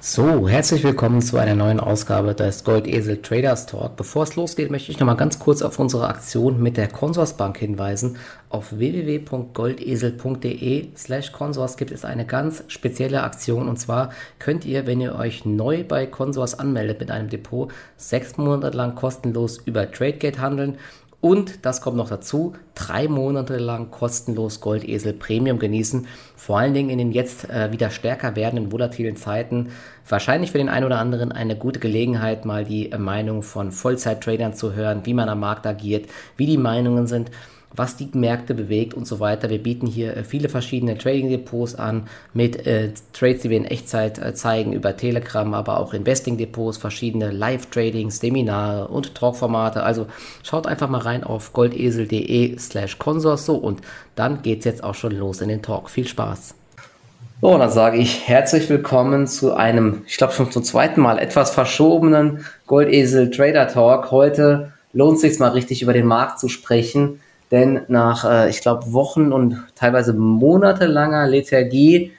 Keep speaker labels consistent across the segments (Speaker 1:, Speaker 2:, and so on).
Speaker 1: So, herzlich willkommen zu einer neuen Ausgabe des Goldesel Traders Talk. Bevor es losgeht, möchte ich noch mal ganz kurz auf unsere Aktion mit der Consorsbank hinweisen. Auf www.goldesel.de slash Consors gibt es eine ganz spezielle Aktion und zwar könnt ihr, wenn ihr euch neu bei Consors anmeldet mit einem Depot, sechs Monate lang kostenlos über TradeGate handeln und das kommt noch dazu, drei Monate lang kostenlos Goldesel Premium genießen. Vor allen Dingen in den jetzt äh, wieder stärker werdenden volatilen Zeiten. Wahrscheinlich für den einen oder anderen eine gute Gelegenheit, mal die äh, Meinung von Vollzeit-Tradern zu hören, wie man am Markt agiert, wie die Meinungen sind was die Märkte bewegt und so weiter. Wir bieten hier äh, viele verschiedene Trading-Depots an mit äh, Trades, die wir in Echtzeit äh, zeigen über Telegram, aber auch Investing-Depots, verschiedene Live-Tradings, Seminare und Talk-Formate. Also schaut einfach mal rein auf goldesel.de slash Consors so und dann geht's jetzt auch schon los in den Talk. Viel Spaß! So, dann sage ich herzlich willkommen zu einem, ich glaube schon zum zweiten Mal etwas verschobenen Goldesel Trader Talk. Heute lohnt es sich mal richtig über den Markt zu sprechen denn nach, äh, ich glaube, Wochen und teilweise monatelanger Lethargie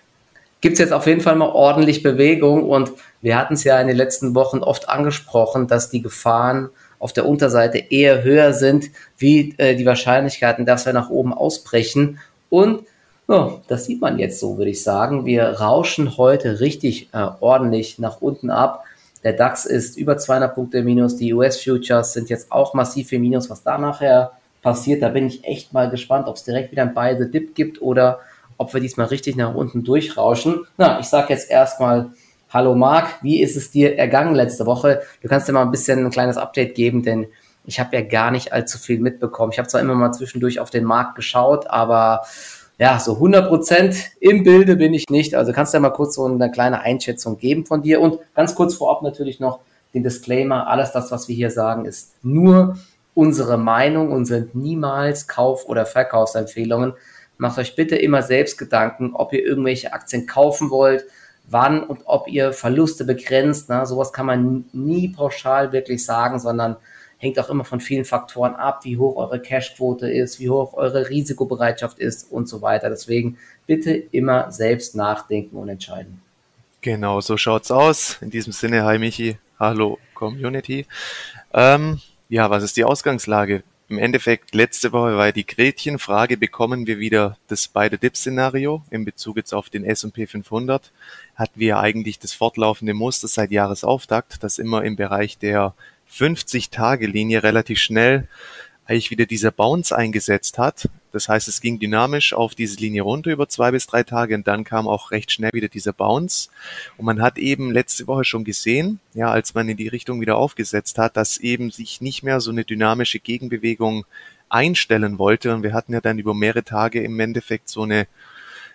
Speaker 1: gibt es jetzt auf jeden Fall mal ordentlich Bewegung. Und wir hatten es ja in den letzten Wochen oft angesprochen, dass die Gefahren auf der Unterseite eher höher sind, wie äh, die Wahrscheinlichkeiten, dass wir nach oben ausbrechen. Und oh, das sieht man jetzt so, würde ich sagen. Wir rauschen heute richtig äh, ordentlich nach unten ab. Der DAX ist über 200 Punkte minus. Die US-Futures sind jetzt auch massiv im Minus, was da nachher passiert. Da bin ich echt mal gespannt, ob es direkt wieder ein the Dip gibt oder ob wir diesmal richtig nach unten durchrauschen. Na, ich sage jetzt erstmal Hallo Marc, wie ist es dir ergangen letzte Woche? Du kannst dir mal ein bisschen ein kleines Update geben, denn ich habe ja gar nicht allzu viel mitbekommen. Ich habe zwar immer mal zwischendurch auf den Markt geschaut, aber ja, so 100% im Bilde bin ich nicht. Also kannst du ja mal kurz so eine kleine Einschätzung geben von dir und ganz kurz vorab natürlich noch den Disclaimer, alles das, was wir hier sagen, ist nur unsere Meinung und sind niemals Kauf- oder Verkaufsempfehlungen. Macht euch bitte immer selbst Gedanken, ob ihr irgendwelche Aktien kaufen wollt, wann und ob ihr Verluste begrenzt. Ne? Sowas kann man nie pauschal wirklich sagen, sondern hängt auch immer von vielen Faktoren ab, wie hoch eure Cashquote ist, wie hoch eure Risikobereitschaft ist und so weiter. Deswegen bitte immer selbst nachdenken und entscheiden.
Speaker 2: Genau, so schaut's aus. In diesem Sinne, hi Michi, hallo Community. Ähm, ja, was ist die Ausgangslage? Im Endeffekt, letzte Woche war die Gretchenfrage, bekommen wir wieder das beide Dip-Szenario in Bezug jetzt auf den S&P 500? Hatten wir eigentlich das fortlaufende Muster seit Jahresauftakt, dass immer im Bereich der 50-Tage-Linie relativ schnell eigentlich wieder dieser Bounce eingesetzt hat. Das heißt, es ging dynamisch auf diese Linie runter über zwei bis drei Tage und dann kam auch recht schnell wieder dieser Bounce. Und man hat eben letzte Woche schon gesehen, ja, als man in die Richtung wieder aufgesetzt hat, dass eben sich nicht mehr so eine dynamische Gegenbewegung einstellen wollte. Und wir hatten ja dann über mehrere Tage im Endeffekt so eine,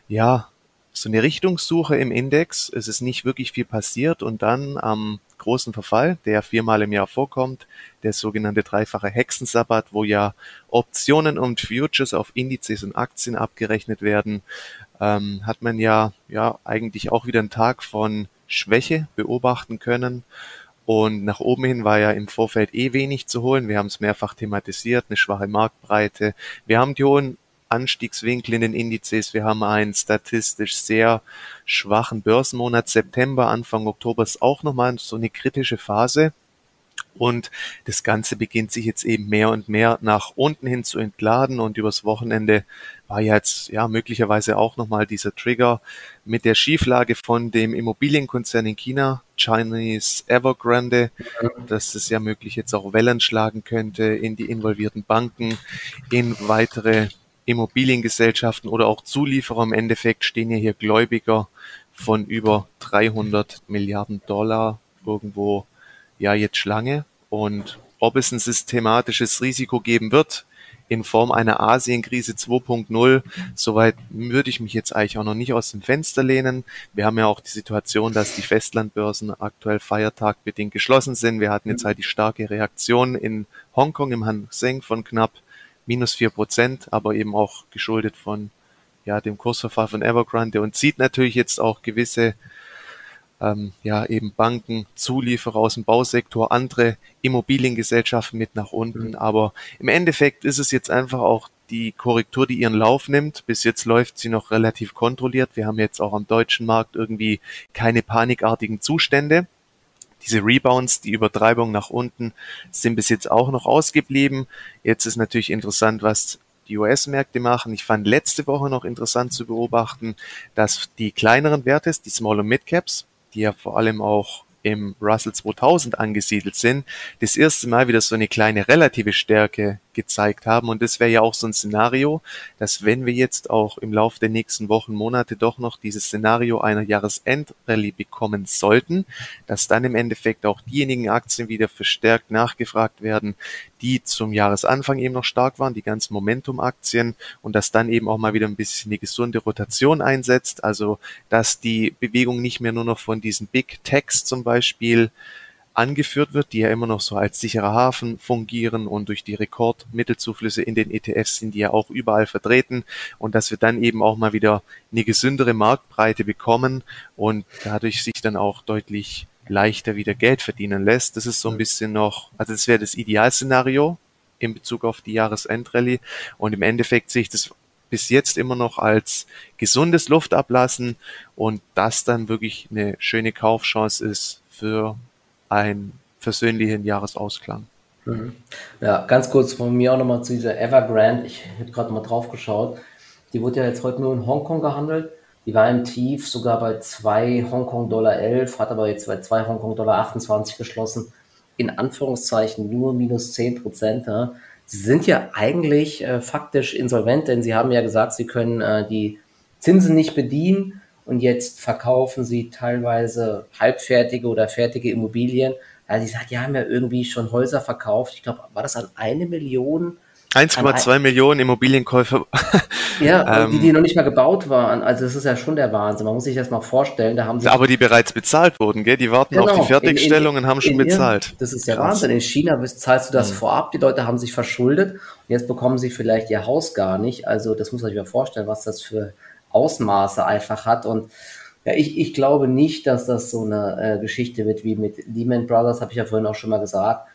Speaker 2: ja, so eine Richtungssuche im Index. Es ist nicht wirklich viel passiert und dann am großen Verfall, der viermal im Jahr vorkommt, der sogenannte dreifache Hexensabbat, wo ja Optionen und Futures auf Indizes und Aktien abgerechnet werden, ähm, hat man ja, ja eigentlich auch wieder einen Tag von Schwäche beobachten können. Und nach oben hin war ja im Vorfeld eh wenig zu holen. Wir haben es mehrfach thematisiert, eine schwache Marktbreite. Wir haben die hohen Anstiegswinkel in den Indizes. Wir haben einen statistisch sehr schwachen Börsenmonat. September, Anfang Oktober ist auch nochmal so eine kritische Phase. Und das Ganze beginnt sich jetzt eben mehr und mehr nach unten hin zu entladen. Und übers Wochenende war jetzt ja möglicherweise auch nochmal dieser Trigger mit der Schieflage von dem Immobilienkonzern in China, Chinese Evergrande, dass es ja möglich jetzt auch Wellen schlagen könnte in die involvierten Banken, in weitere Immobiliengesellschaften oder auch Zulieferer. Im Endeffekt stehen ja hier Gläubiger von über 300 Milliarden Dollar irgendwo ja jetzt Schlange. Und ob es ein systematisches Risiko geben wird in Form einer Asienkrise 2.0, soweit würde ich mich jetzt eigentlich auch noch nicht aus dem Fenster lehnen. Wir haben ja auch die Situation, dass die Festlandbörsen aktuell feiertagbedingt geschlossen sind. Wir hatten jetzt halt die starke Reaktion in Hongkong im Hang Seng von knapp minus vier Prozent, aber eben auch geschuldet von ja, dem Kursverfall von Evergrande und zieht natürlich jetzt auch gewisse ähm, ja eben Banken, Zulieferer aus dem Bausektor, andere Immobiliengesellschaften mit nach unten. Mhm. Aber im Endeffekt ist es jetzt einfach auch die Korrektur, die ihren Lauf nimmt. Bis jetzt läuft sie noch relativ kontrolliert. Wir haben jetzt auch am deutschen Markt irgendwie keine panikartigen Zustände. Diese Rebounds, die Übertreibung nach unten sind bis jetzt auch noch ausgeblieben. Jetzt ist natürlich interessant, was die US-Märkte machen. Ich fand letzte Woche noch interessant zu beobachten, dass die kleineren Werte, die Small- und Mid-Caps, die ja vor allem auch im Russell 2000 angesiedelt sind, das erste Mal wieder so eine kleine relative Stärke gezeigt haben. Und das wäre ja auch so ein Szenario, dass wenn wir jetzt auch im Laufe der nächsten Wochen, Monate doch noch dieses Szenario einer Jahresendrallye bekommen sollten, dass dann im Endeffekt auch diejenigen Aktien wieder verstärkt nachgefragt werden, die zum Jahresanfang eben noch stark waren, die ganzen Momentum-Aktien und dass dann eben auch mal wieder ein bisschen die gesunde Rotation einsetzt, also dass die Bewegung nicht mehr nur noch von diesen Big Techs zum Beispiel angeführt wird, die ja immer noch so als sicherer Hafen fungieren und durch die Rekordmittelzuflüsse in den ETFs sind die ja auch überall vertreten und dass wir dann eben auch mal wieder eine gesündere Marktbreite bekommen und dadurch sich dann auch deutlich leichter wieder Geld verdienen lässt. Das ist so ein bisschen noch, also das wäre das Idealszenario in Bezug auf die Jahresendrallye. Und im Endeffekt sehe ich das bis jetzt immer noch als gesundes Luftablassen und das dann wirklich eine schöne Kaufchance ist für einen versöhnlichen Jahresausklang.
Speaker 1: Mhm. Ja, ganz kurz von mir auch nochmal zu dieser Evergrande. Ich habe gerade mal drauf geschaut. Die wurde ja jetzt heute nur in Hongkong gehandelt. Die war im Tief sogar bei 2 Hongkong Dollar 11, hat aber jetzt bei 2 Hongkong Dollar 28 geschlossen. In Anführungszeichen nur minus 10 Prozent. Ja. Sie sind ja eigentlich äh, faktisch insolvent, denn Sie haben ja gesagt, Sie können äh, die Zinsen nicht bedienen und jetzt verkaufen Sie teilweise halbfertige oder fertige Immobilien. Also Sie sagt, die haben ja irgendwie schon Häuser verkauft. Ich glaube, war das an eine Million
Speaker 2: 1,2 Millionen Immobilienkäufer.
Speaker 1: Ja, ähm, die, die noch nicht mal gebaut waren. Also das ist ja schon der Wahnsinn. Man muss sich das mal vorstellen. Da haben sie
Speaker 2: aber die bereits bezahlt wurden, gell? Die warten genau, auf die Fertigstellung in, in, und haben schon bezahlt.
Speaker 1: Das ist der Krass. Wahnsinn. In China zahlst du das mhm. vorab. Die Leute haben sich verschuldet und jetzt bekommen sie vielleicht ihr Haus gar nicht. Also das muss man sich mal vorstellen, was das für Ausmaße einfach hat. Und ja, ich, ich glaube nicht, dass das so eine äh, Geschichte wird wie mit Lehman Brothers, habe ich ja vorhin auch schon mal gesagt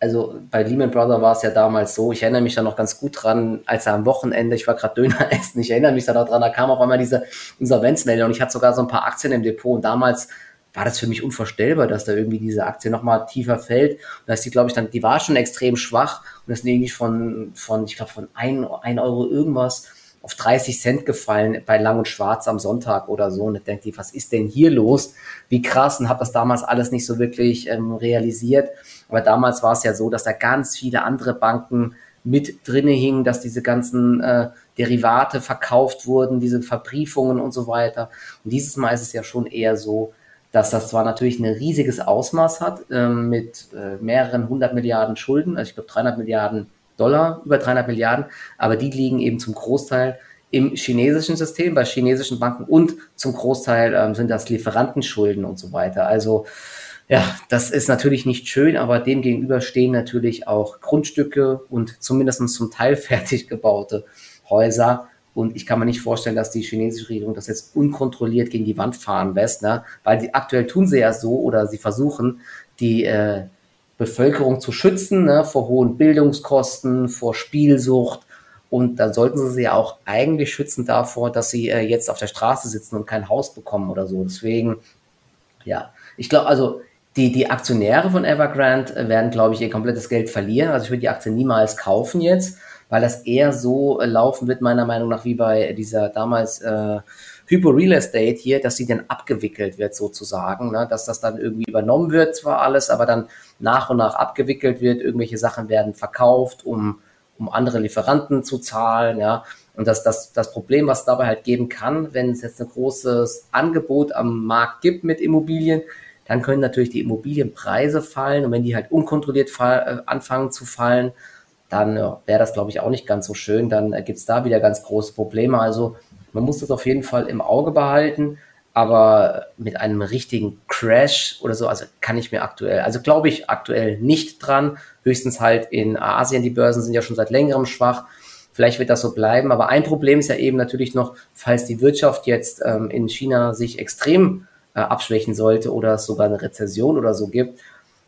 Speaker 1: also bei Lehman Brothers war es ja damals so, ich erinnere mich da noch ganz gut dran, als er am Wochenende, ich war gerade Döner essen, ich erinnere mich da noch dran, da kam auf einmal diese Insolvenzmeldung und ich hatte sogar so ein paar Aktien im Depot und damals war das für mich unvorstellbar, dass da irgendwie diese Aktie nochmal tiefer fällt. Und da ist die, glaube ich, dann, die war schon extrem schwach und das ist irgendwie von, von ich glaube, von ein, ein Euro irgendwas auf 30 Cent gefallen bei Lang und Schwarz am Sonntag oder so. Und ich denke, was ist denn hier los? Wie krass und habe das damals alles nicht so wirklich ähm, realisiert. Aber damals war es ja so, dass da ganz viele andere Banken mit drinne hingen, dass diese ganzen äh, Derivate verkauft wurden, diese Verbriefungen und so weiter. Und dieses Mal ist es ja schon eher so, dass das zwar natürlich ein riesiges Ausmaß hat ähm, mit äh, mehreren hundert Milliarden Schulden, also ich glaube 300 Milliarden Dollar, über 300 Milliarden, aber die liegen eben zum Großteil im chinesischen System, bei chinesischen Banken und zum Großteil ähm, sind das Lieferantenschulden und so weiter. Also ja, das ist natürlich nicht schön, aber dem gegenüber stehen natürlich auch Grundstücke und zumindest zum Teil fertig gebaute Häuser. Und ich kann mir nicht vorstellen, dass die chinesische Regierung das jetzt unkontrolliert gegen die Wand fahren lässt, ne? weil sie aktuell tun sie ja so oder sie versuchen, die äh, Bevölkerung zu schützen ne, vor hohen Bildungskosten, vor Spielsucht. Und dann sollten sie sie ja auch eigentlich schützen davor, dass sie äh, jetzt auf der Straße sitzen und kein Haus bekommen oder so. Deswegen, ja, ich glaube, also die, die Aktionäre von Evergrande äh, werden, glaube ich, ihr komplettes Geld verlieren. Also ich würde die Aktie niemals kaufen jetzt, weil das eher so äh, laufen wird, meiner Meinung nach, wie bei dieser damals äh, Hypo Real Estate hier, dass sie dann abgewickelt wird sozusagen, ne? dass das dann irgendwie übernommen wird zwar alles, aber dann nach und nach abgewickelt wird, irgendwelche Sachen werden verkauft, um, um andere Lieferanten zu zahlen, ja. Und das, das, das Problem, was dabei halt geben kann, wenn es jetzt ein großes Angebot am Markt gibt mit Immobilien, dann können natürlich die Immobilienpreise fallen und wenn die halt unkontrolliert fall, äh, anfangen zu fallen, dann ja, wäre das, glaube ich, auch nicht ganz so schön. Dann äh, gibt es da wieder ganz große Probleme. Also man muss das auf jeden Fall im Auge behalten, aber mit einem richtigen Crash oder so, also kann ich mir aktuell, also glaube ich aktuell nicht dran. Höchstens halt in Asien, die Börsen sind ja schon seit längerem schwach. Vielleicht wird das so bleiben. Aber ein Problem ist ja eben natürlich noch, falls die Wirtschaft jetzt ähm, in China sich extrem äh, abschwächen sollte oder es sogar eine Rezession oder so gibt,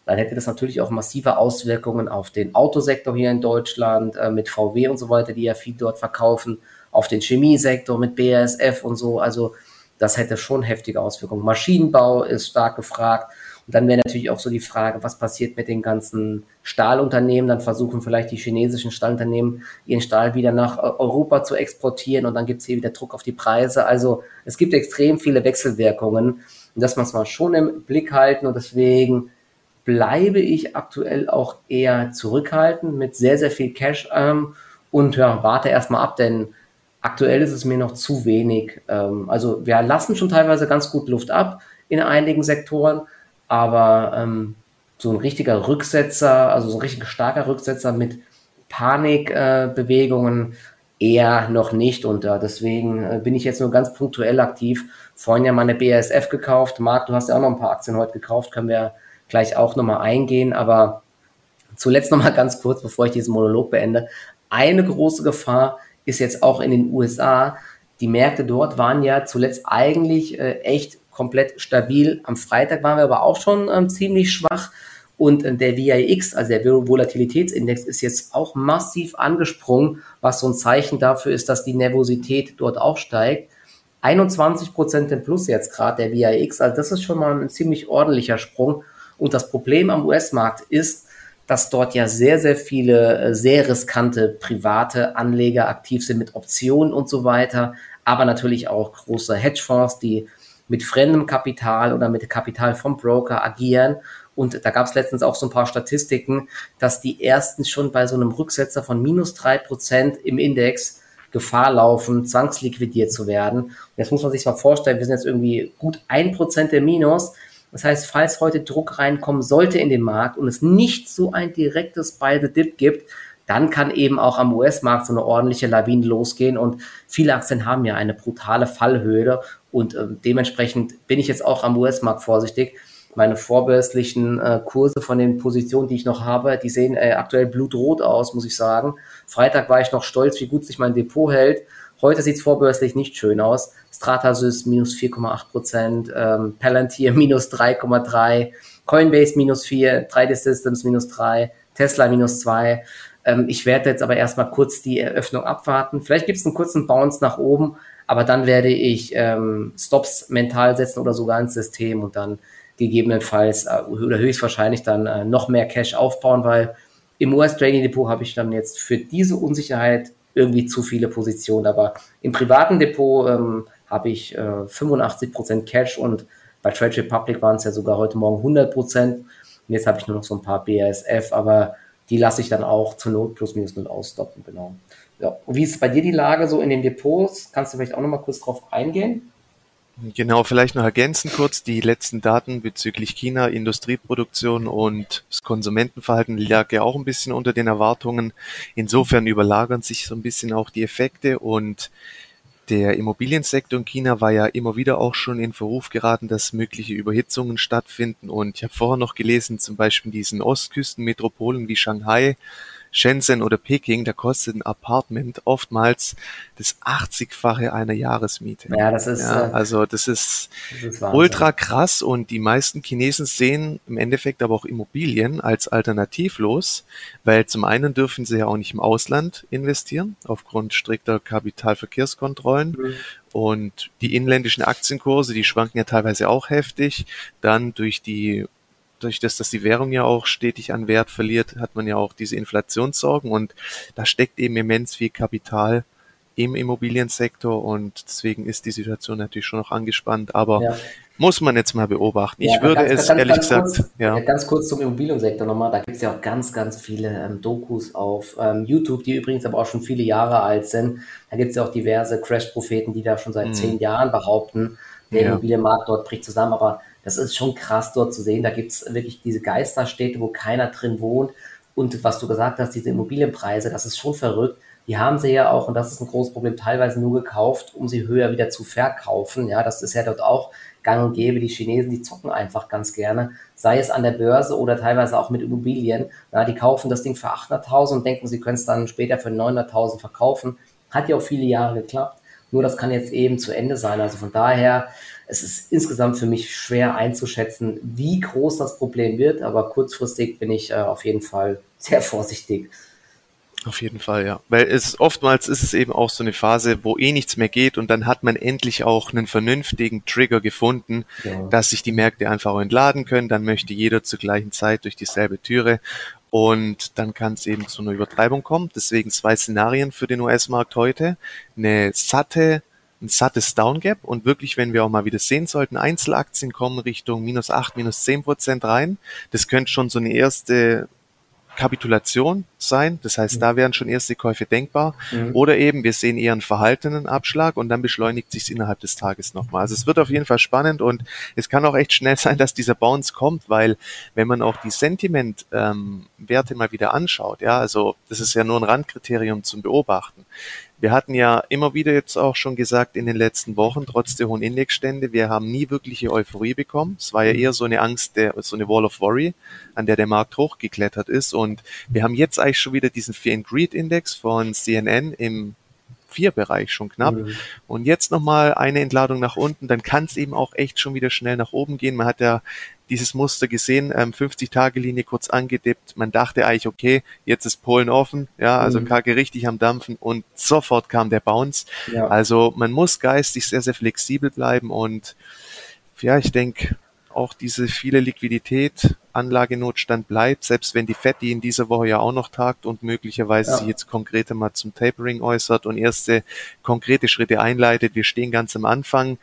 Speaker 1: dann hätte das natürlich auch massive Auswirkungen auf den Autosektor hier in Deutschland äh, mit VW und so weiter, die ja viel dort verkaufen, auf den Chemiesektor mit BASF und so. Also das hätte schon heftige Auswirkungen. Maschinenbau ist stark gefragt. Und dann wäre natürlich auch so die Frage, was passiert mit den ganzen Stahlunternehmen? Dann versuchen vielleicht die chinesischen Stahlunternehmen ihren Stahl wieder nach Europa zu exportieren und dann gibt es hier wieder Druck auf die Preise. Also es gibt extrem viele Wechselwirkungen und das muss man schon im Blick halten und deswegen bleibe ich aktuell auch eher zurückhaltend mit sehr, sehr viel Cash ähm, und ja, warte erstmal ab, denn aktuell ist es mir noch zu wenig. Ähm, also wir lassen schon teilweise ganz gut Luft ab in einigen Sektoren, aber ähm, so ein richtiger Rücksetzer, also so ein richtig starker Rücksetzer mit Panikbewegungen äh, eher noch nicht und äh, deswegen äh, bin ich jetzt nur ganz punktuell aktiv. Vorhin ja meine BASF gekauft. Marc, du hast ja auch noch ein paar Aktien heute gekauft, können wir gleich auch nochmal eingehen. Aber zuletzt nochmal ganz kurz, bevor ich diesen Monolog beende. Eine große Gefahr ist jetzt auch in den USA. Die Märkte dort waren ja zuletzt eigentlich äh, echt komplett stabil. Am Freitag waren wir aber auch schon ähm, ziemlich schwach. Und äh, der VIX, also der Volatilitätsindex, ist jetzt auch massiv angesprungen, was so ein Zeichen dafür ist, dass die Nervosität dort auch steigt. 21 Prozent im Plus jetzt gerade der VIX, also das ist schon mal ein ziemlich ordentlicher Sprung. Und das Problem am US-Markt ist, dass dort ja sehr, sehr viele äh, sehr riskante private Anleger aktiv sind mit Optionen und so weiter, aber natürlich auch große Hedgefonds, die mit fremdem Kapital oder mit Kapital vom Broker agieren. Und da gab es letztens auch so ein paar Statistiken, dass die ersten schon bei so einem Rücksetzer von minus drei Prozent im Index Gefahr laufen, zwangsliquidiert zu werden. Und jetzt muss man sich mal vorstellen, wir sind jetzt irgendwie gut ein Prozent der Minus. Das heißt, falls heute Druck reinkommen sollte in den Markt und es nicht so ein direktes Buy the Dip gibt, dann kann eben auch am US-Markt so eine ordentliche Lawine losgehen und viele Aktien haben ja eine brutale Fallhöhe und äh, dementsprechend bin ich jetzt auch am US-Markt vorsichtig. Meine vorbörslichen äh, Kurse von den Positionen, die ich noch habe, die sehen äh, aktuell blutrot aus, muss ich sagen. Freitag war ich noch stolz, wie gut sich mein Depot hält. Heute sieht es vorbörslich nicht schön aus. Stratasys minus 4,8 Prozent, ähm, Palantir minus 3,3, Coinbase minus 4, 3D Systems minus 3, Tesla minus 2. Ähm, ich werde jetzt aber erstmal kurz die Eröffnung abwarten. Vielleicht gibt es einen kurzen Bounce nach oben, aber dann werde ich ähm, Stops mental setzen oder sogar ins System und dann gegebenenfalls äh, oder höchstwahrscheinlich dann äh, noch mehr Cash aufbauen, weil im US Trading Depot habe ich dann jetzt für diese Unsicherheit irgendwie zu viele Positionen. Aber im privaten Depot ähm, habe ich äh, 85% Cash und bei Trade Republic waren es ja sogar heute Morgen 100%. Und jetzt habe ich nur noch so ein paar BASF, aber die lasse ich dann auch zur Not plus minus null ausstoppen, genau. Ja. Und wie ist bei dir die Lage so in den Depots? Kannst du vielleicht auch noch mal kurz drauf eingehen?
Speaker 2: Genau, vielleicht noch ergänzen kurz die letzten Daten bezüglich China, Industrieproduktion und das Konsumentenverhalten lag ja auch ein bisschen unter den Erwartungen. Insofern überlagern sich so ein bisschen auch die Effekte und der Immobiliensektor in China war ja immer wieder auch schon in Verruf geraten, dass mögliche Überhitzungen stattfinden. Und ich habe vorher noch gelesen, zum Beispiel in diesen Ostküstenmetropolen wie Shanghai Shenzhen oder Peking, da kostet ein Apartment oftmals das 80-fache einer Jahresmiete.
Speaker 1: Ja, das ist. Ja,
Speaker 2: äh, also das ist, das ist ultra krass und die meisten Chinesen sehen im Endeffekt aber auch Immobilien als alternativlos, weil zum einen dürfen sie ja auch nicht im Ausland investieren, aufgrund strikter Kapitalverkehrskontrollen. Mhm. Und die inländischen Aktienkurse, die schwanken ja teilweise auch heftig. Dann durch die durch das, dass die Währung ja auch stetig an Wert verliert, hat man ja auch diese Inflationssorgen und da steckt eben immens viel Kapital im Immobiliensektor und deswegen ist die Situation natürlich schon noch angespannt, aber ja. muss man jetzt mal beobachten. Ja, ich würde ganz, es ganz, ehrlich ganz gesagt,
Speaker 1: kurz, ja. Ganz kurz zum Immobiliensektor nochmal, da gibt es ja auch ganz, ganz viele ähm, Dokus auf ähm, YouTube, die übrigens aber auch schon viele Jahre alt sind. Da gibt es ja auch diverse Crash-Propheten, die da schon seit mhm. zehn Jahren behaupten, der. Immobilienmarkt dort bricht zusammen, aber das ist schon krass dort zu sehen. Da gibt es wirklich diese Geisterstädte, wo keiner drin wohnt. Und was du gesagt hast, diese Immobilienpreise, das ist schon verrückt. Die haben sie ja auch, und das ist ein großes Problem, teilweise nur gekauft, um sie höher wieder zu verkaufen. Ja, das ist ja dort auch gang und gäbe. Die Chinesen, die zocken einfach ganz gerne, sei es an der Börse oder teilweise auch mit Immobilien. Ja, die kaufen das Ding für 800.000 und denken, sie können es dann später für 900.000 verkaufen. Hat ja auch viele Jahre geklappt. Nur das kann jetzt eben zu Ende sein. Also von daher es ist insgesamt für mich schwer einzuschätzen, wie groß das Problem wird, aber kurzfristig bin ich äh, auf jeden Fall sehr vorsichtig.
Speaker 2: Auf jeden Fall, ja. Weil es oftmals ist es eben auch so eine Phase, wo eh nichts mehr geht und dann hat man endlich auch einen vernünftigen Trigger gefunden, ja. dass sich die Märkte einfach entladen können. Dann möchte jeder zur gleichen Zeit durch dieselbe Türe und dann kann es eben zu einer Übertreibung kommen. Deswegen zwei Szenarien für den US-Markt heute. Eine satte ein sattes Downgap und wirklich, wenn wir auch mal wieder sehen sollten, Einzelaktien kommen Richtung minus acht, minus zehn Prozent rein. Das könnte schon so eine erste Kapitulation sein. Das heißt, mhm. da wären schon erste Käufe denkbar. Mhm. Oder eben, wir sehen eher einen verhaltenen Abschlag und dann beschleunigt sich innerhalb des Tages nochmal. Also es wird auf jeden Fall spannend und es kann auch echt schnell sein, dass dieser Bounce kommt, weil wenn man auch die Sentiment-Werte ähm, mal wieder anschaut, ja, also das ist ja nur ein Randkriterium zum Beobachten. Wir hatten ja immer wieder jetzt auch schon gesagt in den letzten Wochen, trotz der hohen Indexstände, wir haben nie wirkliche Euphorie bekommen. Es war ja eher so eine Angst, der, so eine Wall of Worry, an der der Markt hochgeklettert ist. Und wir haben jetzt eigentlich schon wieder diesen Fear and Greed Index von CNN im Bereich schon knapp. Mhm. Und jetzt nochmal eine Entladung nach unten, dann kann es eben auch echt schon wieder schnell nach oben gehen. Man hat ja dieses Muster gesehen, ähm, 50-Tage-Linie kurz angedippt. Man dachte eigentlich, okay, jetzt ist Polen offen, ja, also mhm. Kage richtig am Dampfen und sofort kam der Bounce. Ja. Also man muss geistig sehr, sehr flexibel bleiben und ja, ich denke, auch diese viele Liquidität, Anlagenotstand bleibt, selbst wenn die FED, die in dieser Woche ja auch noch tagt und möglicherweise ja. sich jetzt konkreter mal zum Tapering äußert und erste konkrete Schritte einleitet. Wir stehen ganz am Anfang.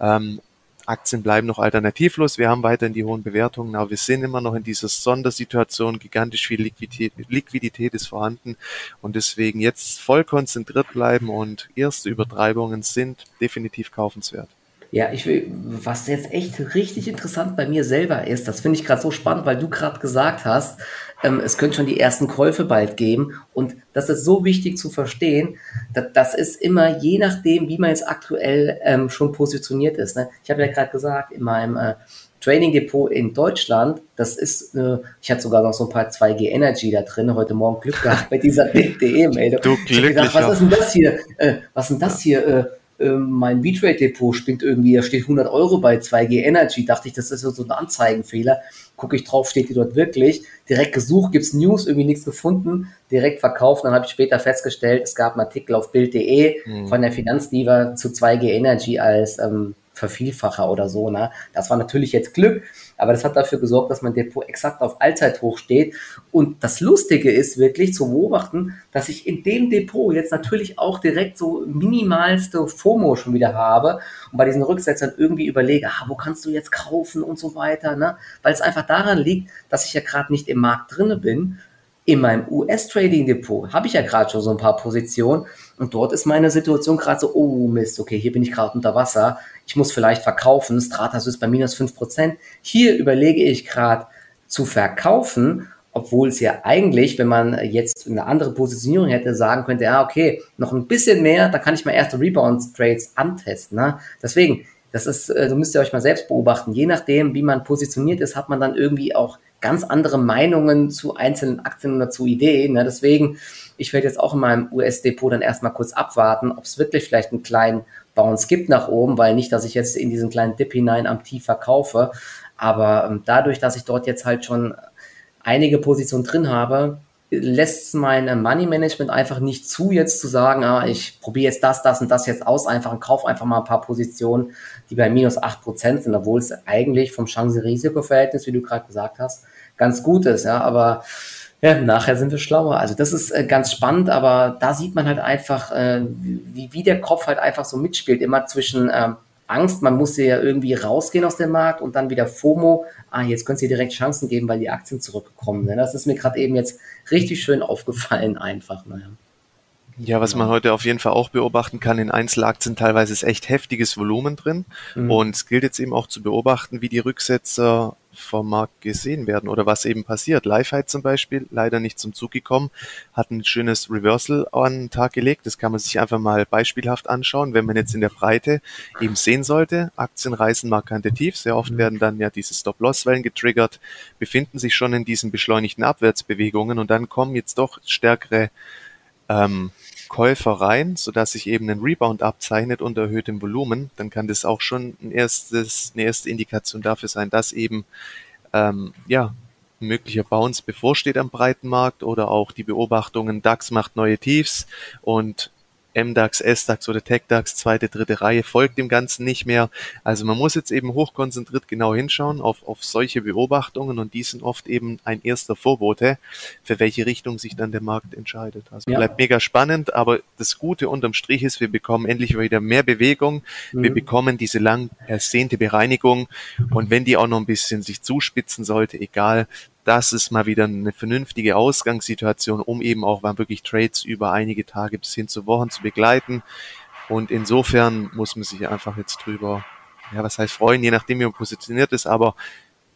Speaker 2: Ähm, Aktien bleiben noch alternativlos. Wir haben weiterhin die hohen Bewertungen, aber wir sind immer noch in dieser Sondersituation. Gigantisch viel Liquidität, Liquidität ist vorhanden und deswegen jetzt voll konzentriert bleiben und erste Übertreibungen sind definitiv kaufenswert.
Speaker 1: Ja, ich will, was jetzt echt richtig interessant bei mir selber ist, das finde ich gerade so spannend, weil du gerade gesagt hast, ähm, es könnte schon die ersten Käufe bald geben. Und das ist so wichtig zu verstehen, dass das ist immer je nachdem, wie man jetzt aktuell ähm, schon positioniert ist. Ne? Ich habe ja gerade gesagt, in meinem äh, Trading Depot in Deutschland, das ist, äh, ich hatte sogar noch so ein paar 2G Energy da drin, heute Morgen Glück gehabt bei dieser DE-Meldung. Du Glück. Was ist denn das hier? Äh, was ist denn das hier? Äh, ähm, mein V-Trade-Depot springt irgendwie, da steht 100 Euro bei 2G Energy. Dachte ich, das ist so ein Anzeigenfehler. Gucke ich drauf, steht die dort wirklich. Direkt gesucht, gibt's News, irgendwie nichts gefunden. Direkt verkauft. Dann habe ich später festgestellt, es gab einen Artikel auf Bild.de mhm. von der Finanzdiva zu 2G Energy als ähm, Vervielfacher oder so. Ne? Das war natürlich jetzt Glück, aber das hat dafür gesorgt, dass mein Depot exakt auf Allzeithoch steht. Und das Lustige ist wirklich zu beobachten, dass ich in dem Depot jetzt natürlich auch direkt so minimalste FOMO schon wieder habe und bei diesen Rücksetzern irgendwie überlege, ah, wo kannst du jetzt kaufen und so weiter, ne? weil es einfach daran liegt, dass ich ja gerade nicht im Markt drinne bin in meinem US-Trading-Depot habe ich ja gerade schon so ein paar Positionen und dort ist meine Situation gerade so, oh Mist, okay, hier bin ich gerade unter Wasser, ich muss vielleicht verkaufen, Stratas ist bei minus 5%. Hier überlege ich gerade zu verkaufen, obwohl es ja eigentlich, wenn man jetzt eine andere Positionierung hätte, sagen könnte, ja, okay, noch ein bisschen mehr, da kann ich mal erste Rebound-Trades antesten. Ne? Deswegen, das ist, äh, du müsst ihr euch mal selbst beobachten. Je nachdem, wie man positioniert ist, hat man dann irgendwie auch ganz andere Meinungen zu einzelnen Aktien oder zu Ideen. Ne? Deswegen, ich werde jetzt auch in meinem US-Depot dann erstmal kurz abwarten, ob es wirklich vielleicht einen kleinen Bounce gibt nach oben, weil nicht, dass ich jetzt in diesen kleinen Dip hinein am Tief verkaufe. Aber ähm, dadurch, dass ich dort jetzt halt schon einige Positionen drin habe, lässt mein Money Management einfach nicht zu, jetzt zu sagen, ah, ich probiere jetzt das, das und das jetzt aus, einfach und kaufe einfach mal ein paar Positionen, die bei minus acht Prozent sind, obwohl es eigentlich vom Chance-Risiko-Verhältnis, wie du gerade gesagt hast, ganz gut ist, ja, aber ja, nachher sind wir schlauer. Also das ist äh, ganz spannend, aber da sieht man halt einfach, äh, wie, wie der Kopf halt einfach so mitspielt, immer zwischen ähm, Angst, man muss ja irgendwie rausgehen aus dem Markt und dann wieder FOMO, ah, jetzt könnt ihr direkt Chancen geben, weil die Aktien zurückkommen. Ne? Das ist mir gerade eben jetzt richtig schön aufgefallen einfach. Naja.
Speaker 2: Ja, was man heute auf jeden Fall auch beobachten kann, in Einzelaktien teilweise ist echt heftiges Volumen drin. Mhm. Und es gilt jetzt eben auch zu beobachten, wie die Rücksetzer vom Markt gesehen werden oder was eben passiert. Lifehide zum Beispiel, leider nicht zum Zug gekommen, hat ein schönes Reversal an den Tag gelegt. Das kann man sich einfach mal beispielhaft anschauen, wenn man jetzt in der Breite eben sehen sollte. Aktien reißen markante Tiefs. Sehr oft mhm. werden dann ja diese Stop-Loss-Wellen getriggert, befinden sich schon in diesen beschleunigten Abwärtsbewegungen und dann kommen jetzt doch stärkere ähm, Käufer rein, sodass sich eben ein Rebound abzeichnet unter erhöhtem Volumen, dann kann das auch schon ein erstes, eine erste Indikation dafür sein, dass eben ähm, ja, ein möglicher Bounce bevorsteht am breiten Markt oder auch die Beobachtungen, DAX macht neue Tiefs und MDAX, SDAX oder TechDAX, zweite, dritte Reihe folgt dem Ganzen nicht mehr. Also man muss jetzt eben hochkonzentriert genau hinschauen auf, auf solche Beobachtungen und die sind oft eben ein erster Vorbote, für welche Richtung sich dann der Markt entscheidet. Also ja. bleibt mega spannend, aber das Gute unterm Strich ist, wir bekommen endlich wieder mehr Bewegung, mhm. wir bekommen diese lang ersehnte Bereinigung und wenn die auch noch ein bisschen sich zuspitzen sollte, egal, das ist mal wieder eine vernünftige Ausgangssituation, um eben auch mal wirklich Trades über einige Tage bis hin zu Wochen zu begleiten. Und insofern muss man sich einfach jetzt drüber, ja, was heißt freuen, je nachdem wie man positioniert ist, aber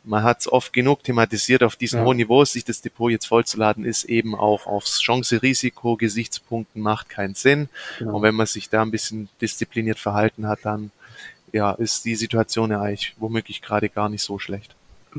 Speaker 2: man hat es oft genug thematisiert, auf diesen ja. hohen Niveaus sich das Depot jetzt vollzuladen, ist eben auch aufs Chance-Risiko-Gesichtspunkten macht keinen Sinn. Genau. Und wenn man sich da ein bisschen diszipliniert verhalten hat, dann ja, ist die Situation ja eigentlich womöglich gerade gar nicht so schlecht.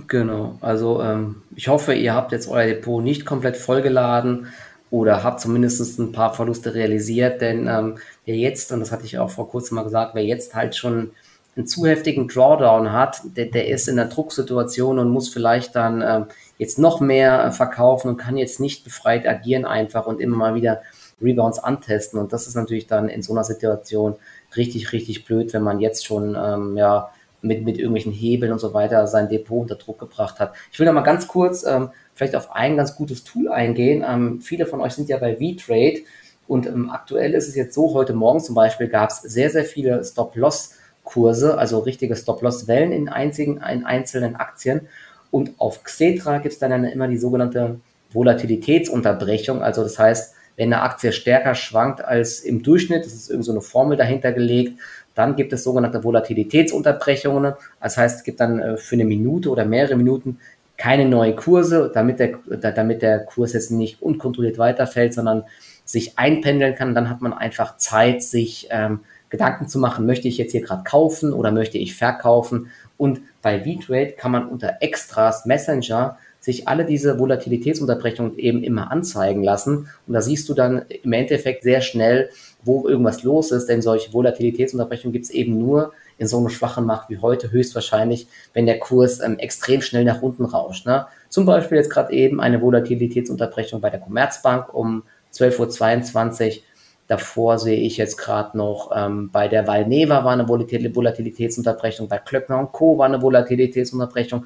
Speaker 1: Genau, also ähm, ich hoffe, ihr habt jetzt euer Depot nicht komplett vollgeladen oder habt zumindest ein paar Verluste realisiert, denn ähm, wer jetzt, und das hatte ich auch vor kurzem mal gesagt, wer jetzt halt schon einen zu heftigen Drawdown hat, der, der ist in einer Drucksituation und muss vielleicht dann ähm, jetzt noch mehr äh, verkaufen und kann jetzt nicht befreit agieren einfach und immer mal wieder Rebounds antesten. Und das ist natürlich dann in so einer Situation richtig, richtig blöd, wenn man jetzt schon ähm, ja mit, mit irgendwelchen Hebeln und so weiter sein Depot unter Druck gebracht hat. Ich will da mal ganz kurz ähm, vielleicht auf ein ganz gutes Tool eingehen. Ähm, viele von euch sind ja bei V-Trade und ähm, aktuell ist es jetzt so, heute Morgen zum Beispiel gab es sehr, sehr viele Stop-Loss-Kurse, also richtige Stop-Loss-Wellen in, einzigen, in einzelnen Aktien. Und auf Xetra gibt es dann immer die sogenannte Volatilitätsunterbrechung. Also das heißt, wenn eine Aktie stärker schwankt als im Durchschnitt, das ist irgend so eine Formel dahinter gelegt, dann gibt es sogenannte Volatilitätsunterbrechungen. Das heißt, es gibt dann äh, für eine Minute oder mehrere Minuten keine neuen Kurse, damit der, damit der Kurs jetzt nicht unkontrolliert weiterfällt, sondern sich einpendeln kann. Dann hat man einfach Zeit, sich ähm, Gedanken zu machen, möchte ich jetzt hier gerade kaufen oder möchte ich verkaufen. Und bei V-Trade kann man unter Extras Messenger sich alle diese Volatilitätsunterbrechungen eben immer anzeigen lassen. Und da siehst du dann im Endeffekt sehr schnell, wo irgendwas los ist, denn solche Volatilitätsunterbrechungen gibt es eben nur in so einem schwachen Markt wie heute höchstwahrscheinlich, wenn der Kurs ähm, extrem schnell nach unten rauscht. Ne? Zum Beispiel jetzt gerade eben eine Volatilitätsunterbrechung bei der Commerzbank um 12.22 Uhr. Davor sehe ich jetzt gerade noch ähm, bei der Valneva war eine Volatilitätsunterbrechung, bei Klöckner und Co. war eine Volatilitätsunterbrechung.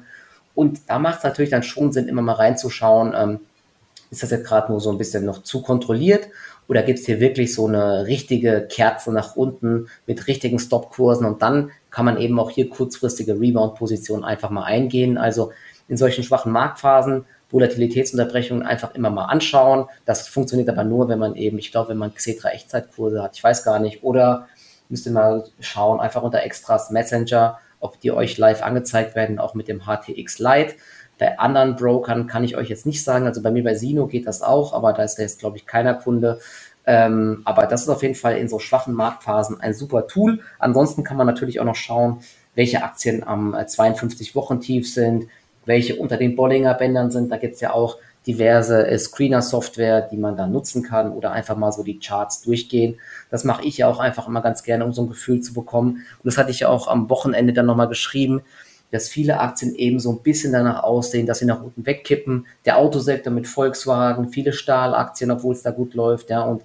Speaker 1: Und da macht es natürlich dann schon Sinn, immer mal reinzuschauen, ähm, ist das jetzt gerade nur so ein bisschen noch zu kontrolliert oder gibt es hier wirklich so eine richtige Kerze nach unten mit richtigen Stopkursen und dann kann man eben auch hier kurzfristige Rebound-Positionen einfach mal eingehen. Also in solchen schwachen Marktphasen Volatilitätsunterbrechungen einfach immer mal anschauen. Das funktioniert aber nur, wenn man eben, ich glaube, wenn man Xetra Echtzeitkurse hat, ich weiß gar nicht, oder müsst ihr mal schauen, einfach unter Extras Messenger, ob die euch live angezeigt werden, auch mit dem HTX Lite. Bei anderen Brokern kann ich euch jetzt nicht sagen. Also bei mir bei Sino geht das auch, aber da ist jetzt, glaube ich, keiner Kunde. Ähm, aber das ist auf jeden Fall in so schwachen Marktphasen ein super Tool. Ansonsten kann man natürlich auch noch schauen, welche Aktien am 52-Wochen-Tief äh, sind, welche unter den Bollinger Bändern sind. Da gibt es ja auch diverse äh, Screener-Software, die man da nutzen kann oder einfach mal so die Charts durchgehen. Das mache ich ja auch einfach immer ganz gerne, um so ein Gefühl zu bekommen. Und das hatte ich ja auch am Wochenende dann nochmal geschrieben dass viele Aktien eben so ein bisschen danach aussehen, dass sie nach unten wegkippen. Der Autosektor mit Volkswagen, viele Stahlaktien, obwohl es da gut läuft, ja, und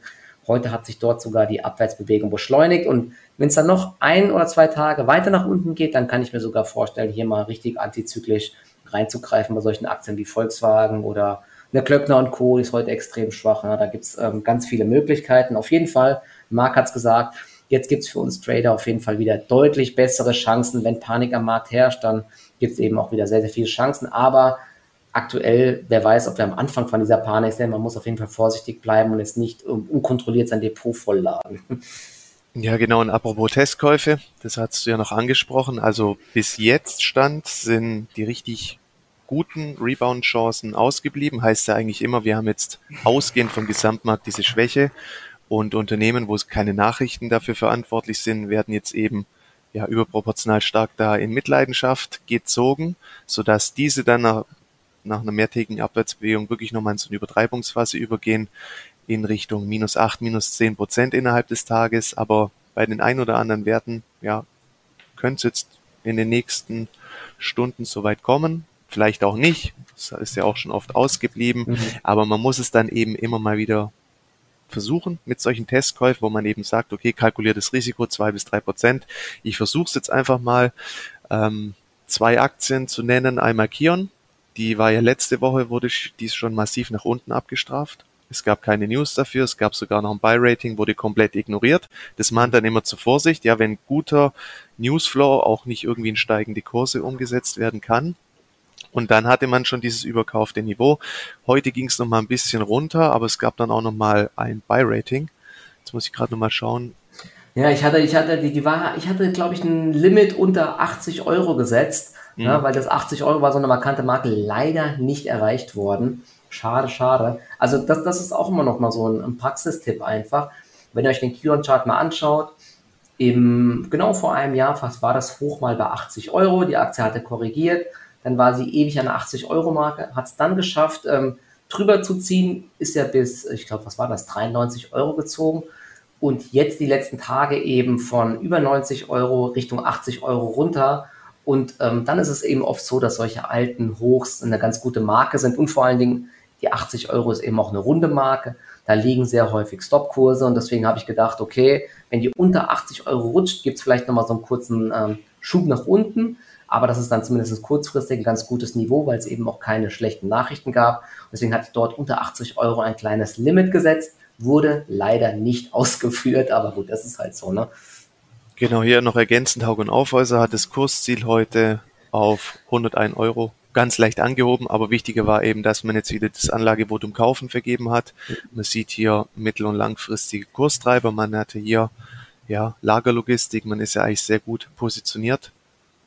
Speaker 1: heute hat sich dort sogar die Abwärtsbewegung beschleunigt und wenn es dann noch ein oder zwei Tage weiter nach unten geht, dann kann ich mir sogar vorstellen, hier mal richtig antizyklisch reinzugreifen bei solchen Aktien wie Volkswagen oder eine Klöckner und Co. Ist heute extrem schwach. Ja. Da gibt es ähm, ganz viele Möglichkeiten. Auf jeden Fall, Marc hat es gesagt, Jetzt gibt es für uns Trader auf jeden Fall wieder deutlich bessere Chancen. Wenn Panik am Markt herrscht, dann gibt es eben auch wieder sehr, sehr viele Chancen. Aber aktuell, wer weiß, ob wir am Anfang von dieser Panik sind, man muss auf jeden Fall vorsichtig bleiben und jetzt nicht unkontrolliert sein Depot vollladen.
Speaker 2: Ja, genau. Und apropos Testkäufe, das hast du ja noch angesprochen. Also bis jetzt stand, sind die richtig guten Rebound-Chancen ausgeblieben. Heißt ja eigentlich immer, wir haben jetzt ausgehend vom Gesamtmarkt diese Schwäche und Unternehmen, wo es keine Nachrichten dafür verantwortlich sind, werden jetzt eben ja überproportional stark da in Mitleidenschaft gezogen, sodass diese dann nach, nach einer mehrtägigen Abwärtsbewegung wirklich nochmal in so eine Übertreibungsphase übergehen. in Richtung minus acht, minus zehn Prozent innerhalb des Tages, aber bei den ein oder anderen Werten, ja, könnte es jetzt in den nächsten Stunden soweit kommen. Vielleicht auch nicht. Das ist ja auch schon oft ausgeblieben. Mhm. Aber man muss es dann eben immer mal wieder versuchen mit solchen Testkäufen, wo man eben sagt, okay, kalkuliert das Risiko zwei bis drei Prozent. Ich versuche es jetzt einfach mal, ähm, zwei Aktien zu nennen. Einmal Kion, die war ja letzte Woche, wurde dies schon massiv nach unten abgestraft. Es gab keine News dafür, es gab sogar noch ein Buy-Rating, wurde komplett ignoriert. Das mahnt dann immer zur Vorsicht, ja, wenn guter Newsflow auch nicht irgendwie in steigende Kurse umgesetzt werden kann. Und dann hatte man schon dieses überkaufte Niveau. Heute ging es nochmal ein bisschen runter, aber es gab dann auch nochmal ein Buy-Rating. Jetzt muss ich gerade nochmal schauen.
Speaker 1: Ja, ich hatte, ich hatte, die, die war, ich hatte, glaube ich, ein Limit unter 80 Euro gesetzt, mhm. ja, weil das 80 Euro war so eine markante Marke leider nicht erreicht worden. Schade, schade. Also das, das ist auch immer noch mal so ein, ein Praxistipp einfach. Wenn ihr euch den Kion-Chart mal anschaut, im, genau vor einem Jahr fast war das hoch mal bei 80 Euro. Die Aktie hatte korrigiert. Dann war sie ewig an der 80-Euro-Marke, hat es dann geschafft, ähm, drüber zu ziehen, ist ja bis, ich glaube, was war das, 93 Euro gezogen. Und jetzt die letzten Tage eben von über 90 Euro Richtung 80 Euro runter. Und ähm, dann ist es eben oft so, dass solche alten Hochs eine ganz gute Marke sind und vor allen Dingen die 80 Euro ist eben auch eine runde Marke. Da liegen sehr häufig Stopkurse und deswegen habe ich gedacht, okay, wenn die unter 80 Euro rutscht, gibt es vielleicht nochmal so einen kurzen ähm, Schub nach unten. Aber das ist dann zumindest kurzfristig ein ganz gutes Niveau, weil es eben auch keine schlechten Nachrichten gab. Deswegen ich dort unter 80 Euro ein kleines Limit gesetzt. Wurde leider nicht ausgeführt, aber gut, das ist halt so, ne?
Speaker 2: Genau, hier noch ergänzend, Haugen Aufhäuser hat das Kursziel heute auf 101 Euro ganz leicht angehoben, aber wichtiger war eben, dass man jetzt wieder das Anlagevotum kaufen vergeben hat. Man sieht hier mittel- und langfristige Kurstreiber, man hatte hier ja Lagerlogistik, man ist ja eigentlich sehr gut positioniert,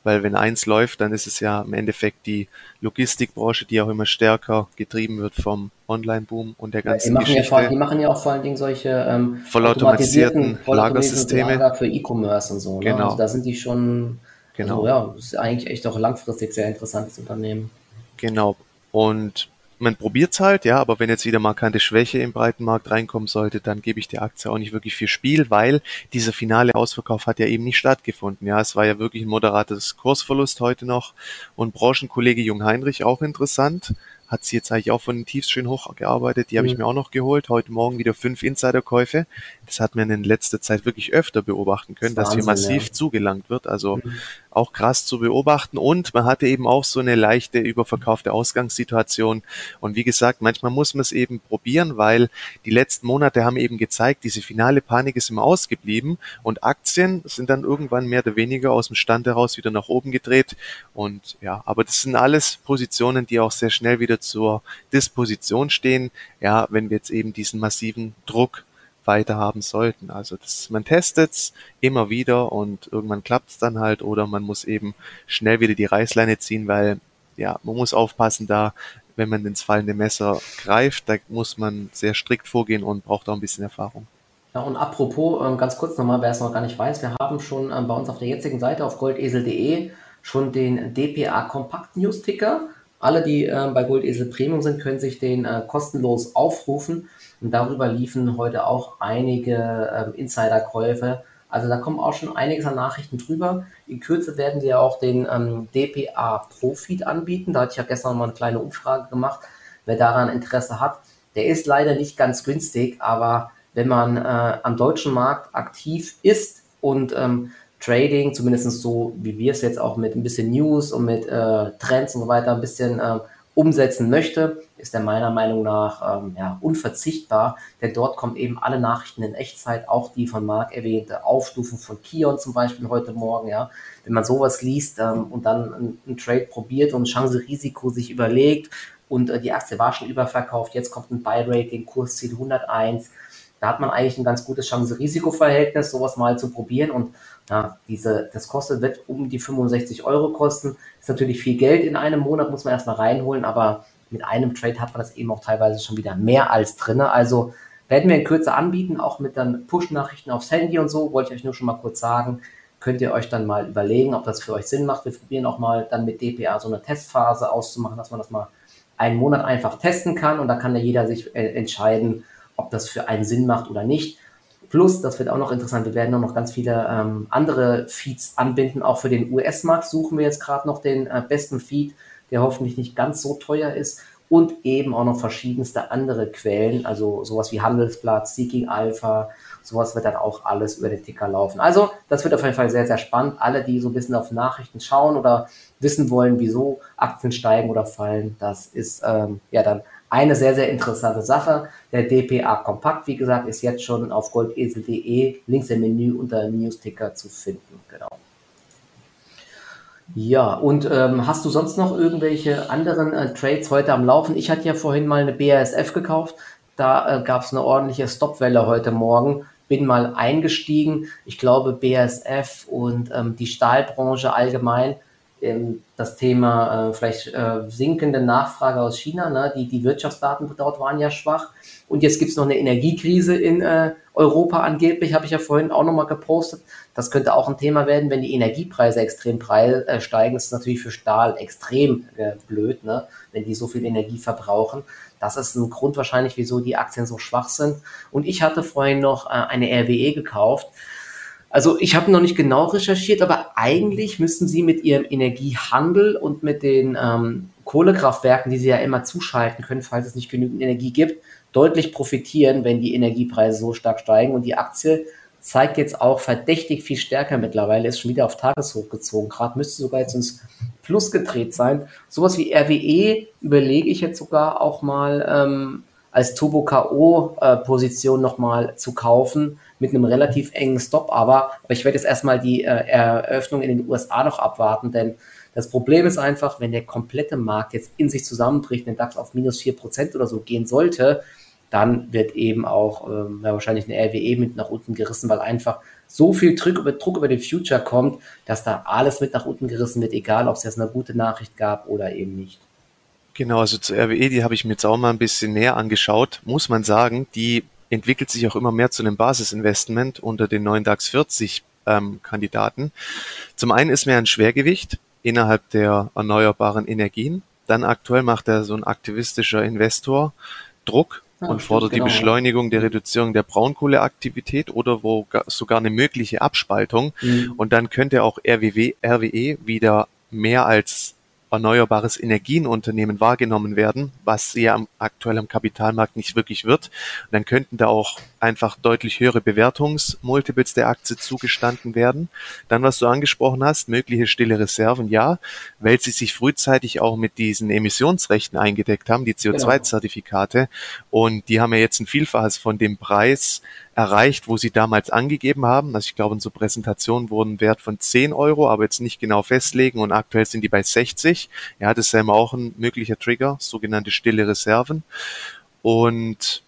Speaker 2: weil wenn eins läuft, dann ist es ja im Endeffekt die Logistikbranche, die auch immer stärker getrieben wird vom Online-Boom und der ganzen
Speaker 1: ja, die
Speaker 2: Geschichte.
Speaker 1: Ja, die machen ja auch vor allen Dingen solche ähm,
Speaker 2: vollautomatisierten Lagersysteme
Speaker 1: Lager für E-Commerce und so. Ne?
Speaker 2: Genau.
Speaker 1: Also da sind die schon
Speaker 2: Genau.
Speaker 1: Also, ja, das ist eigentlich echt auch langfristig sehr interessantes Unternehmen.
Speaker 2: Genau. Und man probiert es halt, ja, aber wenn jetzt wieder markante Schwäche im breiten Markt reinkommen sollte, dann gebe ich der Aktie auch nicht wirklich viel Spiel, weil dieser finale Ausverkauf hat ja eben nicht stattgefunden. Ja, es war ja wirklich ein moderates Kursverlust heute noch. Und Branchenkollege Jung Heinrich auch interessant hat sie jetzt eigentlich auch von den Tiefs schön hochgearbeitet. Die habe mhm. ich mir auch noch geholt. Heute Morgen wieder fünf Insiderkäufe. Das hat man in letzter Zeit wirklich öfter beobachten können, Wahnsinn, dass hier massiv ja. zugelangt wird. Also mhm. auch krass zu beobachten. Und man hatte eben auch so eine leichte überverkaufte Ausgangssituation. Und wie gesagt, manchmal muss man es eben probieren, weil die letzten Monate haben eben gezeigt, diese finale Panik ist immer ausgeblieben und Aktien sind dann irgendwann mehr oder weniger aus dem Stand heraus wieder nach oben gedreht. Und ja, aber das sind alles Positionen, die auch sehr schnell wieder zur Disposition stehen, ja, wenn wir jetzt eben diesen massiven Druck weiter haben sollten. Also das, man testet es immer wieder und irgendwann klappt es dann halt oder man muss eben schnell wieder die Reißleine ziehen, weil ja, man muss aufpassen da, wenn man ins fallende Messer greift, da muss man sehr strikt vorgehen und braucht auch ein bisschen Erfahrung.
Speaker 1: Ja, und apropos, ähm, ganz kurz nochmal, wer es noch gar nicht weiß, wir haben schon ähm, bei uns auf der jetzigen Seite auf goldesel.de schon den DPA Kompakt News Ticker. Alle, die äh, bei Goldesel Premium sind, können sich den äh, kostenlos aufrufen. Und darüber liefen heute auch einige äh, Insiderkäufe. Also da kommen auch schon einiges an Nachrichten drüber. In Kürze werden wir auch den ähm, DPA Profit anbieten. Da hatte ich ja gestern mal eine kleine Umfrage gemacht, wer daran Interesse hat. Der ist leider nicht ganz günstig, aber wenn man äh, am deutschen Markt aktiv ist und ähm, Trading, zumindest so wie wir es jetzt auch mit ein bisschen News und mit äh, Trends und so weiter ein bisschen äh, umsetzen möchte, ist er meiner Meinung nach ähm, ja, unverzichtbar, denn dort kommen eben alle Nachrichten in Echtzeit, auch die von Marc erwähnte Aufstufung von Kion zum Beispiel heute Morgen, ja. Wenn man sowas liest ähm, und dann einen Trade probiert und Chance-Risiko sich überlegt und äh, die Aktie war schon überverkauft, jetzt kommt ein Buy-Rating, Kursziel 101, da hat man eigentlich ein ganz gutes Chance-Risiko-Verhältnis, sowas mal zu probieren und ja, diese, das kostet, wird um die 65 Euro kosten. Ist natürlich viel Geld in einem Monat, muss man erstmal reinholen, aber mit einem Trade hat man das eben auch teilweise schon wieder mehr als drin. Also werden wir in Kürze anbieten, auch mit dann Push-Nachrichten aufs Handy und so, wollte ich euch nur schon mal kurz sagen. Könnt ihr euch dann mal überlegen, ob das für euch Sinn macht. Wir probieren auch mal dann mit DPA so eine Testphase auszumachen, dass man das mal einen Monat einfach testen kann und da kann ja jeder sich äh, entscheiden, ob das für einen Sinn macht oder nicht. Plus, das wird auch noch interessant, wir werden auch noch ganz viele ähm, andere Feeds anbinden. Auch für den US-Markt suchen wir jetzt gerade noch den äh, besten Feed, der hoffentlich nicht ganz so teuer ist. Und eben auch noch verschiedenste andere Quellen, also sowas wie Handelsplatz, Seeking Alpha, sowas wird dann auch alles über den Ticker laufen. Also, das wird auf jeden Fall sehr, sehr spannend. Alle, die so ein bisschen auf Nachrichten schauen oder wissen wollen, wieso Aktien steigen oder fallen, das ist ähm, ja dann eine sehr, sehr interessante Sache. Der DPA Kompakt, wie gesagt, ist jetzt schon auf goldesel.de links im Menü unter Newsticker zu finden. Genau. Ja, und ähm, hast du sonst noch irgendwelche anderen äh, Trades heute am Laufen? Ich hatte ja vorhin mal eine BASF gekauft. Da äh, gab es eine ordentliche Stopwelle heute Morgen. Bin mal eingestiegen. Ich glaube, BASF und ähm, die Stahlbranche allgemein das Thema äh, vielleicht äh, sinkende Nachfrage aus China. Ne? Die, die Wirtschaftsdaten dort waren ja schwach. Und jetzt gibt es noch eine Energiekrise in äh, Europa angeblich, habe ich ja vorhin auch nochmal gepostet. Das könnte auch ein Thema werden, wenn die Energiepreise extrem preis, äh, steigen. Das ist natürlich für Stahl extrem äh, blöd, ne? wenn die so viel Energie verbrauchen. Das ist ein Grund wahrscheinlich, wieso die Aktien so schwach sind. Und ich hatte vorhin noch äh, eine RWE gekauft. Also ich habe noch nicht genau recherchiert, aber eigentlich müssten sie mit ihrem Energiehandel und mit den ähm, Kohlekraftwerken, die sie ja immer zuschalten können, falls es nicht genügend Energie gibt, deutlich profitieren, wenn die Energiepreise so stark steigen. Und die Aktie zeigt jetzt auch verdächtig viel stärker mittlerweile, ist schon wieder auf Tageshoch gezogen. Gerade müsste sogar jetzt ins Plus gedreht sein. Sowas wie RWE überlege ich jetzt sogar auch mal ähm, als Turbo-KO-Position äh, nochmal zu kaufen mit einem relativ engen Stop. Aber, aber ich werde jetzt erstmal die äh, Eröffnung in den USA noch abwarten, denn das Problem ist einfach, wenn der komplette Markt jetzt in sich zusammenbricht, den DAX auf minus 4% oder so gehen sollte, dann wird eben auch ja, wahrscheinlich eine RWE mit nach unten gerissen, weil einfach so viel Druck über, Druck über den Future kommt, dass da alles mit nach unten gerissen wird, egal ob es jetzt eine gute Nachricht gab oder eben nicht.
Speaker 2: Genau, also zur RWE, die habe ich mir jetzt auch mal ein bisschen näher angeschaut, muss man sagen, die entwickelt sich auch immer mehr zu einem Basisinvestment unter den neuen DAX 40 ähm, Kandidaten. Zum einen ist mir ein Schwergewicht innerhalb der erneuerbaren Energien. Dann aktuell macht er so ein aktivistischer Investor Druck Ah, und fordert genau. die Beschleunigung der Reduzierung der Braunkohleaktivität oder wo sogar eine mögliche Abspaltung. Mhm. Und dann könnte auch RWW, RWE wieder mehr als erneuerbares Energienunternehmen wahrgenommen werden, was ja aktuell am Kapitalmarkt nicht wirklich wird. Und dann könnten da auch einfach deutlich höhere Bewertungsmultiples der Aktie zugestanden werden. Dann, was du angesprochen hast, mögliche stille Reserven, ja, weil sie sich frühzeitig auch mit diesen Emissionsrechten eingedeckt haben, die CO2-Zertifikate. Und die haben ja jetzt ein Vielfaches von dem Preis erreicht, wo sie damals angegeben haben. Also ich glaube, unsere Präsentationen wurden Wert von 10 Euro, aber jetzt nicht genau festlegen und aktuell sind die bei 60. Ja, das ist ja immer auch ein möglicher Trigger, sogenannte stille Reserven. Und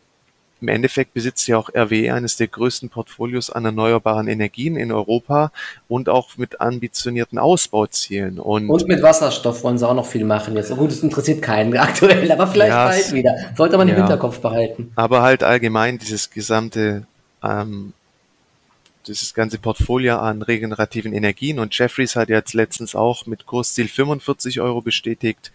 Speaker 2: im Endeffekt besitzt ja auch RWE eines der größten Portfolios an erneuerbaren Energien in Europa und auch mit ambitionierten Ausbauzielen.
Speaker 1: Und, und mit Wasserstoff wollen sie auch noch viel machen jetzt. Gut, das interessiert keinen aktuell, aber vielleicht ja, bald wieder. Sollte man ja, im Hinterkopf behalten.
Speaker 2: Aber halt allgemein dieses gesamte ähm, dieses ganze Portfolio an regenerativen Energien. Und Jeffries hat jetzt letztens auch mit Kursziel 45 Euro bestätigt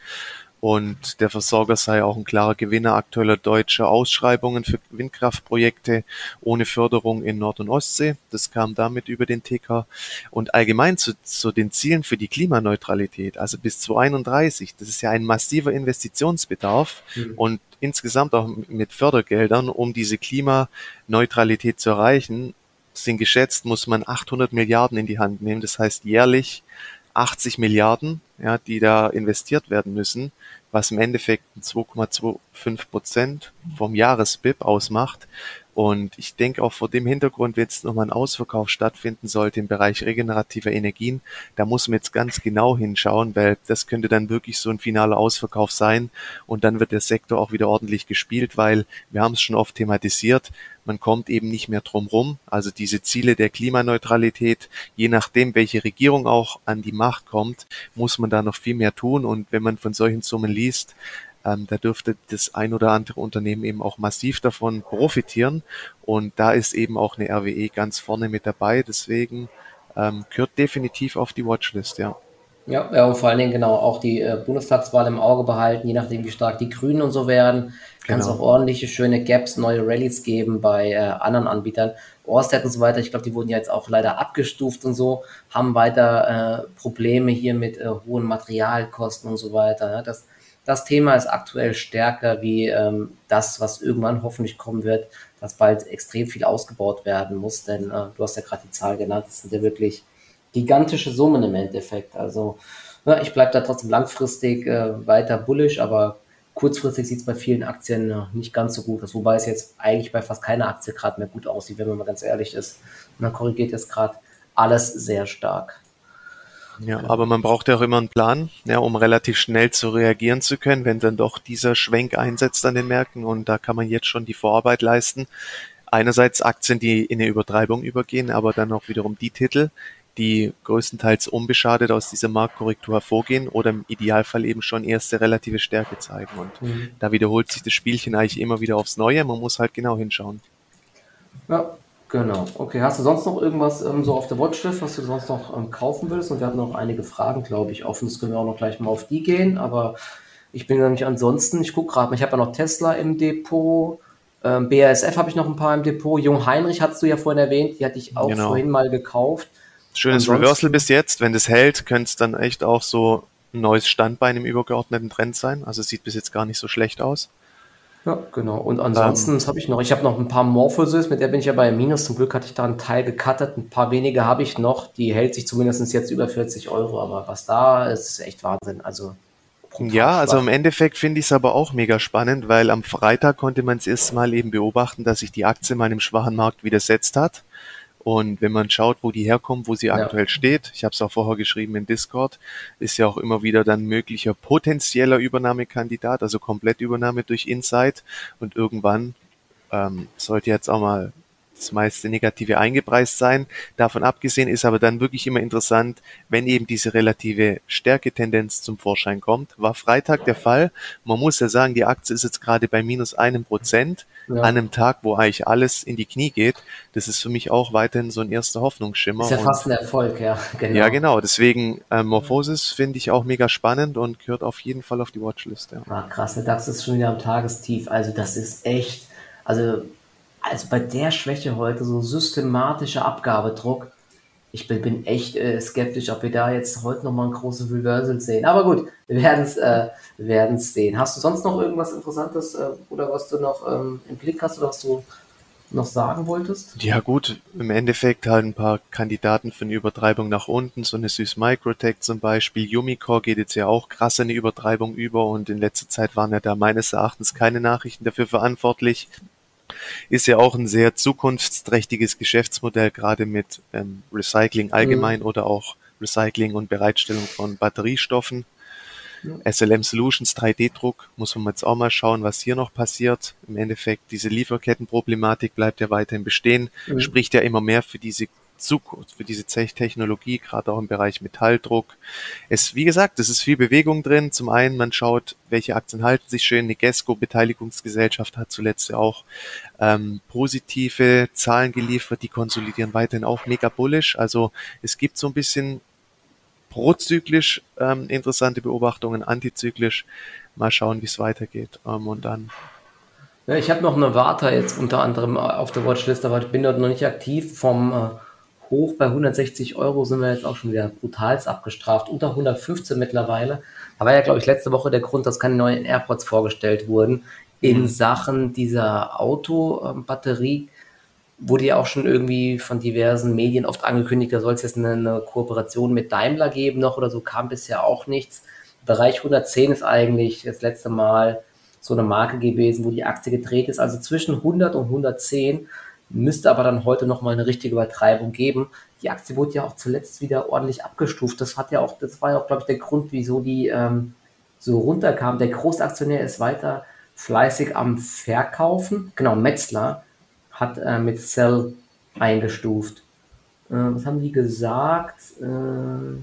Speaker 2: und der Versorger sei auch ein klarer Gewinner aktueller deutscher Ausschreibungen für Windkraftprojekte ohne Förderung in Nord- und Ostsee. Das kam damit über den Ticker. Und allgemein zu, zu den Zielen für die Klimaneutralität, also bis 2031, das ist ja ein massiver Investitionsbedarf mhm. und insgesamt auch mit Fördergeldern, um diese Klimaneutralität zu erreichen, sind geschätzt, muss man 800 Milliarden in die Hand nehmen. Das heißt jährlich 80 Milliarden, ja, die da investiert werden müssen, was im Endeffekt 2,25 Prozent vom Jahresbip ausmacht. Und ich denke auch vor dem Hintergrund, wenn jetzt nochmal ein Ausverkauf stattfinden sollte im Bereich regenerativer Energien, da muss man jetzt ganz genau hinschauen, weil das könnte dann wirklich so ein finaler Ausverkauf sein. Und dann wird der Sektor auch wieder ordentlich gespielt, weil wir haben es schon oft thematisiert, man kommt eben nicht mehr drum rum. Also diese Ziele der Klimaneutralität, je nachdem, welche Regierung auch an die Macht kommt, muss man da noch viel mehr tun. Und wenn man von solchen Summen liest, ähm, da dürfte das ein oder andere Unternehmen eben auch massiv davon profitieren. Und da ist eben auch eine RWE ganz vorne mit dabei. Deswegen ähm, gehört definitiv auf die Watchlist, ja.
Speaker 1: Ja, ja, und vor allen Dingen genau auch die äh, Bundestagswahl im Auge behalten, je nachdem, wie stark die Grünen und so werden. Kann es
Speaker 2: Genau.
Speaker 1: auch ordentliche, schöne Gaps, neue Rallyes geben bei äh, anderen Anbietern. Orsted und so weiter, ich glaube, die wurden ja jetzt auch leider abgestuft und so, haben weiter äh, Probleme hier mit äh, hohen Materialkosten und so weiter. Ne? Das, das Thema ist aktuell stärker wie ähm, das, was irgendwann hoffentlich kommen wird, dass bald extrem viel ausgebaut werden muss, denn äh, du hast ja gerade die Zahl genannt, das sind ja wirklich gigantische Summen im Endeffekt. Also ja, ich bleibe da trotzdem langfristig äh, weiter bullish, aber kurzfristig sieht es bei vielen Aktien äh, nicht ganz so gut aus, wobei es jetzt eigentlich bei fast keiner Aktie gerade mehr gut aussieht, wenn man mal ganz ehrlich ist. Und dann korrigiert jetzt gerade alles sehr stark.
Speaker 2: Ja, aber man braucht ja auch immer einen Plan, ja, um relativ schnell zu reagieren zu können, wenn dann doch dieser Schwenk einsetzt an den Märkten. Und da kann man jetzt schon die Vorarbeit leisten. Einerseits Aktien, die in eine Übertreibung übergehen, aber dann auch wiederum die Titel, die größtenteils unbeschadet aus dieser Marktkorrektur hervorgehen oder im Idealfall eben schon erste relative Stärke zeigen. Und
Speaker 1: Mhm.
Speaker 2: da wiederholt sich das Spielchen eigentlich immer wieder aufs Neue. Man muss halt genau hinschauen.
Speaker 1: Ja, genau. Okay, hast du sonst noch irgendwas ähm, so auf der Watchlist, was du sonst noch ähm, kaufen willst? Und wir hatten noch einige Fragen, glaube ich, offen. Das können wir auch noch gleich mal auf die gehen. Aber ich bin nämlich ansonsten, ich gucke gerade mal, ich habe ja noch Tesla im Depot. Ähm, BASF habe ich noch ein paar im Depot. Jung Heinrich hattest du ja vorhin erwähnt, die hatte ich auch
Speaker 2: Genau.
Speaker 1: vorhin mal gekauft.
Speaker 2: Schönes
Speaker 1: Ansonsten-
Speaker 2: Reversal bis jetzt. Wenn das hält, könnte es dann echt auch so ein neues Standbein im übergeordneten Trend sein. Also es sieht bis jetzt gar nicht so schlecht aus.
Speaker 1: Ja, genau. Und ansonsten, was habe ich noch? Ich habe noch ein paar Morphosis, mit der bin ich ja bei Minus. Zum Glück hatte ich da einen Teil gecuttet. Ein paar wenige habe ich noch. Die hält sich zumindest jetzt über 40 Euro. Aber was da ist, ist echt Wahnsinn. Also
Speaker 2: Ja, also im Endeffekt finde ich es aber auch mega spannend, weil am Freitag konnte man es erst mal eben beobachten, dass sich die Aktie im schwachen Markt widersetzt hat. Und wenn man schaut, wo die herkommt, wo sie
Speaker 1: Ja.
Speaker 2: aktuell steht, ich habe es auch vorher geschrieben in Discord, ist ja auch immer wieder dann möglicher potenzieller Übernahmekandidat, also Komplettübernahme durch Insight. Und irgendwann ähm, sollte jetzt auch mal das meiste Negative eingepreist sein. Davon abgesehen ist aber dann wirklich immer interessant, wenn eben diese relative Stärketendenz zum Vorschein kommt. War Freitag der Fall. Man muss ja sagen, die Aktie ist jetzt gerade bei minus einem Prozent
Speaker 1: Ja.
Speaker 2: an einem Tag, wo eigentlich alles in die Knie geht. Das ist für mich auch weiterhin so ein erster Hoffnungsschimmer.
Speaker 1: Ist ja fast ein Erfolg, ja. Genau.
Speaker 2: ja, genau. Deswegen äh, Morphosis finde ich auch mega spannend und gehört auf jeden Fall auf die Watchlist. Ja.
Speaker 1: Ah, krass, der DAX ist schon wieder am Tagestief. Also das ist echt, also, also bei der Schwäche heute, so systematischer Abgabedruck. Ich bin, bin echt äh, skeptisch, ob wir da jetzt heute nochmal ein großes Reversal sehen. Aber gut, wir werden es äh, sehen. Hast du sonst noch irgendwas Interessantes äh, oder was du noch ähm, im Blick hast oder was du noch sagen wolltest?
Speaker 2: Ja gut, im Endeffekt halt ein paar Kandidaten für eine Übertreibung nach unten, so eine Süß Microtech zum Beispiel. Yumicore geht jetzt ja auch krass in eine Übertreibung über und in letzter Zeit waren ja da meines Erachtens keine Nachrichten dafür verantwortlich. Ist ja auch ein sehr zukunftsträchtiges Geschäftsmodell, gerade mit ähm, Recycling allgemein oder auch Recycling und Bereitstellung von Batteriestoffen. SLM Solutions 3D-Druck, muss man jetzt auch mal schauen, was hier noch passiert. Im Endeffekt, diese Lieferkettenproblematik bleibt ja weiterhin bestehen,
Speaker 1: Mhm.
Speaker 2: spricht ja immer mehr für diese Zukunft, für diese Te- Technologie, gerade auch im Bereich Metalldruck. Es, wie gesagt, es ist viel Bewegung drin. Zum einen, man schaut, welche Aktien halten sich schön. Die Gesco Beteiligungsgesellschaft hat zuletzt ja auch ähm, positive Zahlen geliefert, die konsolidieren weiterhin auch mega bullish. Also es gibt so ein bisschen prozyklisch ähm, interessante Beobachtungen, antizyklisch. Mal schauen, wie es weitergeht. Ähm, und dann,
Speaker 1: Ja, ich habe noch eine Warta jetzt unter anderem auf der Watchlist, aber ich bin dort noch nicht aktiv. Vom äh, Hoch bei 160 Euro sind wir jetzt auch schon wieder brutalst abgestraft. Unter 115 mittlerweile. Da war ja, glaube ich, letzte Woche der Grund, dass keine neuen AirPods vorgestellt wurden. In Sachen dieser Autobatterie wurde ja auch schon irgendwie von diversen Medien oft angekündigt, da soll es jetzt eine, eine Kooperation mit Daimler geben noch oder so, kam bisher auch nichts. Bereich 110 ist eigentlich das letzte Mal so eine Marke gewesen, wo die Aktie gedreht ist. Also zwischen 100 und 110 müsste aber dann heute nochmal eine richtige Übertreibung geben. Die Aktie wurde ja auch zuletzt wieder ordentlich abgestuft. Das hat ja auch, das war ja auch, glaube ich, der Grund, wieso die ähm, so runterkam. Der Großaktionär ist weiter fleißig am Verkaufen. Genau, Metzler hat äh, mit Sell eingestuft. Äh, was haben die gesagt? Äh,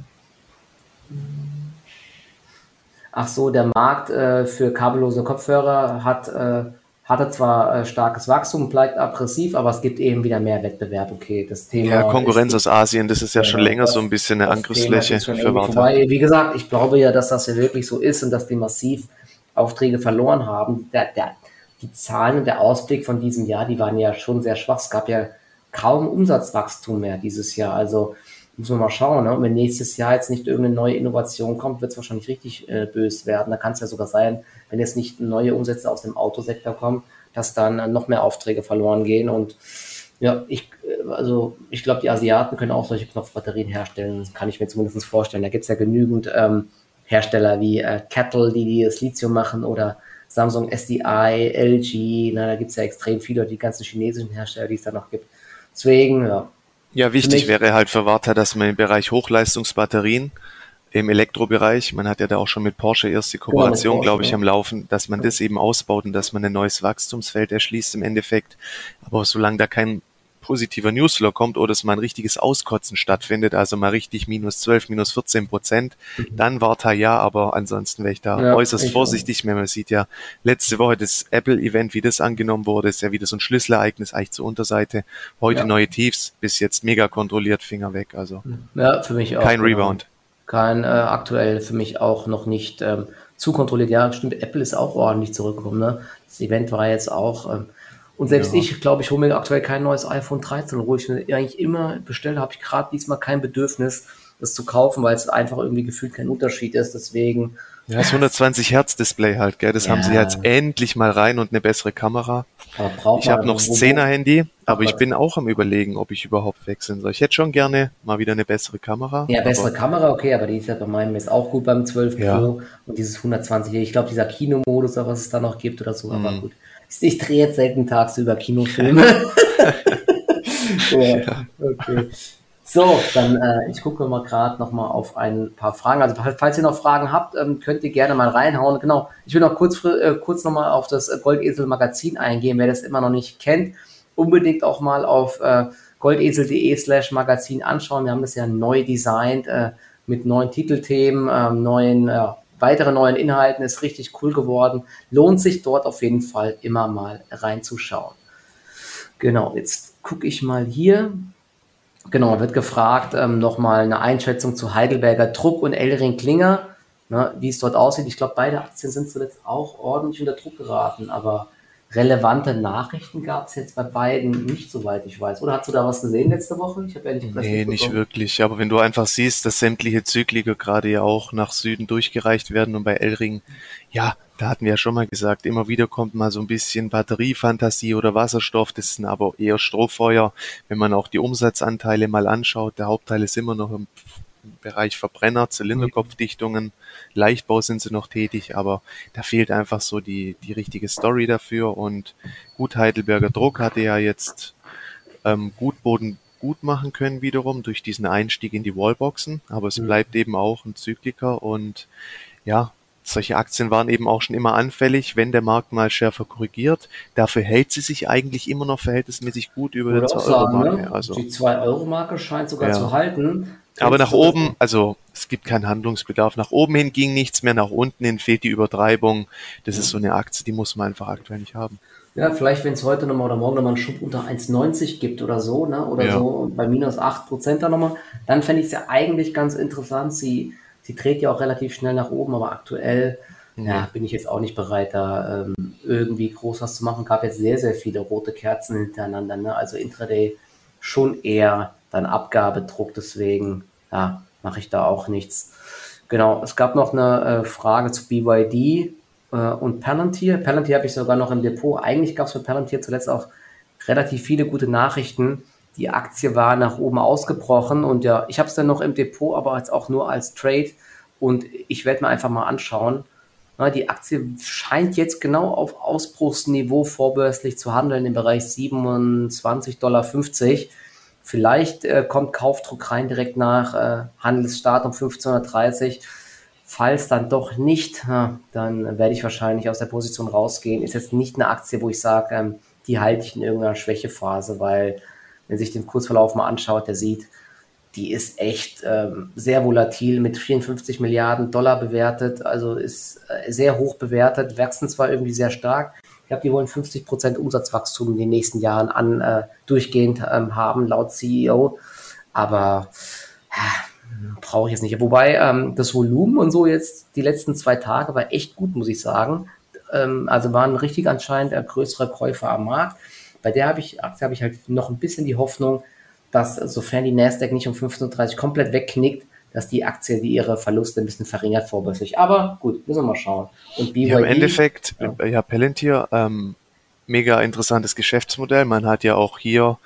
Speaker 1: ach so, der Markt äh, für kabellose Kopfhörer hat, äh, hatte zwar äh, starkes Wachstum, bleibt aggressiv, aber es gibt eben wieder mehr Wettbewerb. Okay, das Thema.
Speaker 2: Ja, Konkurrenz ist, aus Asien, das ist ja, ja schon länger so ein bisschen eine Angriffsfläche
Speaker 1: für. Wobei, wie gesagt, ich glaube ja, dass das ja wirklich so ist und dass die massiv Aufträge verloren haben. Der, der, die Zahlen und der Ausblick von diesem Jahr, die waren ja schon sehr schwach. Es gab ja kaum Umsatzwachstum mehr dieses Jahr. Also muss man mal schauen. Ne? Und wenn nächstes Jahr jetzt nicht irgendeine neue Innovation kommt, wird es wahrscheinlich richtig äh, bös werden. Da kann es ja sogar sein, wenn jetzt nicht neue Umsätze aus dem Autosektor kommen, dass dann noch mehr Aufträge verloren gehen. Und ja, ich, äh, also ich glaube, die Asiaten können auch solche Knopfbatterien herstellen. Das kann ich mir zumindest vorstellen. Da gibt es ja genügend ähm, Hersteller wie äh, Kettle, die, die das Lithium machen oder Samsung SDI, LG, na, da gibt es ja extrem viele, die ganzen chinesischen Hersteller, die es da noch gibt. Deswegen, ja.
Speaker 2: Ja, wichtig wäre halt für Warta, dass man im Bereich Hochleistungsbatterien im Elektrobereich, man hat ja da auch schon mit Porsche erste Kooperation, ja, glaube ich, ja. am Laufen, dass man das eben ausbaut und dass man ein neues Wachstumsfeld erschließt im Endeffekt. Aber solange da kein positiver Newsflow kommt oder es mal ein richtiges Auskotzen stattfindet, also mal richtig minus 12, minus 14 Prozent, mhm. dann war da ja, aber ansonsten wäre ich da ja, äußerst ich vorsichtig. Auch. Man sieht ja letzte Woche das Apple-Event, wie das angenommen wurde, ist ja wieder so ein Schlüsselereignis eigentlich zur Unterseite. Heute ja. neue Tiefs, bis jetzt mega kontrolliert, Finger weg. Also
Speaker 1: ja, für mich auch.
Speaker 2: Kein genau. Rebound.
Speaker 1: Kein äh, aktuell für mich auch noch nicht ähm, zu kontrolliert. Ja, stimmt, Apple ist auch ordentlich zurückgekommen. Ne? Das Event war jetzt auch ähm, und selbst ja. ich, glaube ich, hole mir aktuell kein neues iPhone 13, wo ich mir eigentlich immer bestelle, habe ich gerade diesmal kein Bedürfnis, das zu kaufen, weil es einfach irgendwie gefühlt kein Unterschied ist. Deswegen.
Speaker 2: Ja, das 120 Hertz Display halt, gell? Das ja. haben sie jetzt endlich mal rein und eine bessere Kamera. ich habe noch 10er Handy, aber ich bin auch am überlegen, ob ich überhaupt wechseln soll. Ich hätte schon gerne mal wieder eine bessere Kamera.
Speaker 1: Ja, bessere Kamera, okay, aber die ist ja bei meinem ist auch gut beim 12 Pro ja. und dieses 120. Ich glaube, dieser Kinomodus, was es da noch gibt oder so, aber mhm. gut. Ich drehe jetzt selten tagsüber Kinofilme. ja, okay. So, dann äh, ich gucke mal gerade noch mal auf ein paar Fragen. Also falls ihr noch Fragen habt, ähm, könnt ihr gerne mal reinhauen. Genau, ich will noch kurz, äh, kurz noch mal auf das Goldesel Magazin eingehen. Wer das immer noch nicht kennt, unbedingt auch mal auf äh, goldesel.de slash Magazin anschauen. Wir haben das ja neu designt äh, mit neuen Titelthemen, ähm, neuen ja, weitere neuen Inhalten, ist richtig cool geworden. Lohnt sich dort auf jeden Fall immer mal reinzuschauen. Genau, jetzt gucke ich mal hier. Genau, wird gefragt, ähm, nochmal eine Einschätzung zu Heidelberger Druck und Elring Klinger, ne, wie es dort aussieht. Ich glaube, beide Aktien sind zuletzt auch ordentlich unter Druck geraten, aber relevante Nachrichten gab es jetzt bei beiden nicht, soweit ich weiß. Oder hast du da was gesehen letzte Woche?
Speaker 2: Ich habe ehrlich gesagt Nee, nicht wirklich. Aber wenn du einfach siehst, dass sämtliche Zykliker gerade ja auch nach Süden durchgereicht werden und bei Elring, ja, da hatten wir ja schon mal gesagt, immer wieder kommt mal so ein bisschen Batteriefantasie oder Wasserstoff. Das sind aber eher Strohfeuer. Wenn man auch die Umsatzanteile mal anschaut, der Hauptteil ist immer noch im Bereich Verbrenner, Zylinderkopfdichtungen, Leichtbau sind sie noch tätig, aber da fehlt einfach so die, die richtige Story dafür und gut Heidelberger Druck hatte ja jetzt ähm, gut Boden gut machen können wiederum durch diesen Einstieg in die Wallboxen, aber es mhm. bleibt eben auch ein Zykliker und ja, solche Aktien waren eben auch schon immer anfällig, wenn der Markt mal schärfer korrigiert. Dafür hält sie sich eigentlich immer noch verhältnismäßig gut über
Speaker 1: der 2-Euro-Marke. Ne? Also, die 2-Euro-Marke scheint sogar ja. zu halten.
Speaker 2: Aber nach oben, also es gibt keinen Handlungsbedarf. Nach oben hin ging nichts mehr, nach unten hin fehlt die Übertreibung. Das ist so eine Aktie, die muss man einfach aktuell nicht haben.
Speaker 1: Ja, vielleicht, wenn es heute nochmal oder morgen nochmal einen Schub unter 1,90 gibt oder so, ne? Oder ja. so bei minus 8% da nochmal, dann fände ich es ja eigentlich ganz interessant. Sie, sie dreht ja auch relativ schnell nach oben, aber aktuell ja. ja bin ich jetzt auch nicht bereit, da ähm, irgendwie groß was zu machen. Gab jetzt sehr, sehr viele rote Kerzen hintereinander, ne? Also Intraday schon eher dann Abgabedruck, deswegen ja, mache ich da auch nichts. Genau, es gab noch eine äh, Frage zu BYD äh, und Palantir. Palantir habe ich sogar noch im Depot. Eigentlich gab es für Palantir zuletzt auch relativ viele gute Nachrichten. Die Aktie war nach oben ausgebrochen und ja, ich habe es dann noch im Depot, aber jetzt auch nur als Trade und ich werde mir einfach mal anschauen. Na, die Aktie scheint jetzt genau auf Ausbruchsniveau vorbörslich zu handeln im Bereich 27,50 Dollar. Vielleicht äh, kommt Kaufdruck rein direkt nach äh, Handelsstart um 1530. Falls dann doch nicht, ja, dann werde ich wahrscheinlich aus der Position rausgehen. Ist jetzt nicht eine Aktie, wo ich sage, ähm, die halte ich in irgendeiner Schwächephase, weil wenn sich den Kursverlauf mal anschaut, der sieht, die ist echt ähm, sehr volatil mit 54 Milliarden Dollar bewertet, also ist äh, sehr hoch bewertet, wachsen zwar irgendwie sehr stark, glaube, die wollen 50% Umsatzwachstum in den nächsten Jahren an äh, durchgehend ähm, haben, laut CEO. Aber ja, brauche ich jetzt nicht. Wobei ähm, das Volumen und so jetzt die letzten zwei Tage war echt gut, muss ich sagen. Ähm, also waren richtig anscheinend äh, größere Käufer am Markt. Bei der habe ich, Aktie habe ich halt noch ein bisschen die Hoffnung, dass sofern die Nasdaq nicht um 15.30 Uhr komplett wegknickt, dass die Aktie die ihre Verluste ein bisschen verringert vorbörslich. Aber gut, müssen wir mal schauen.
Speaker 2: Und BYD, ja, im Endeffekt, ja, ja Palantir, ähm, mega interessantes Geschäftsmodell. Man hat ja auch hier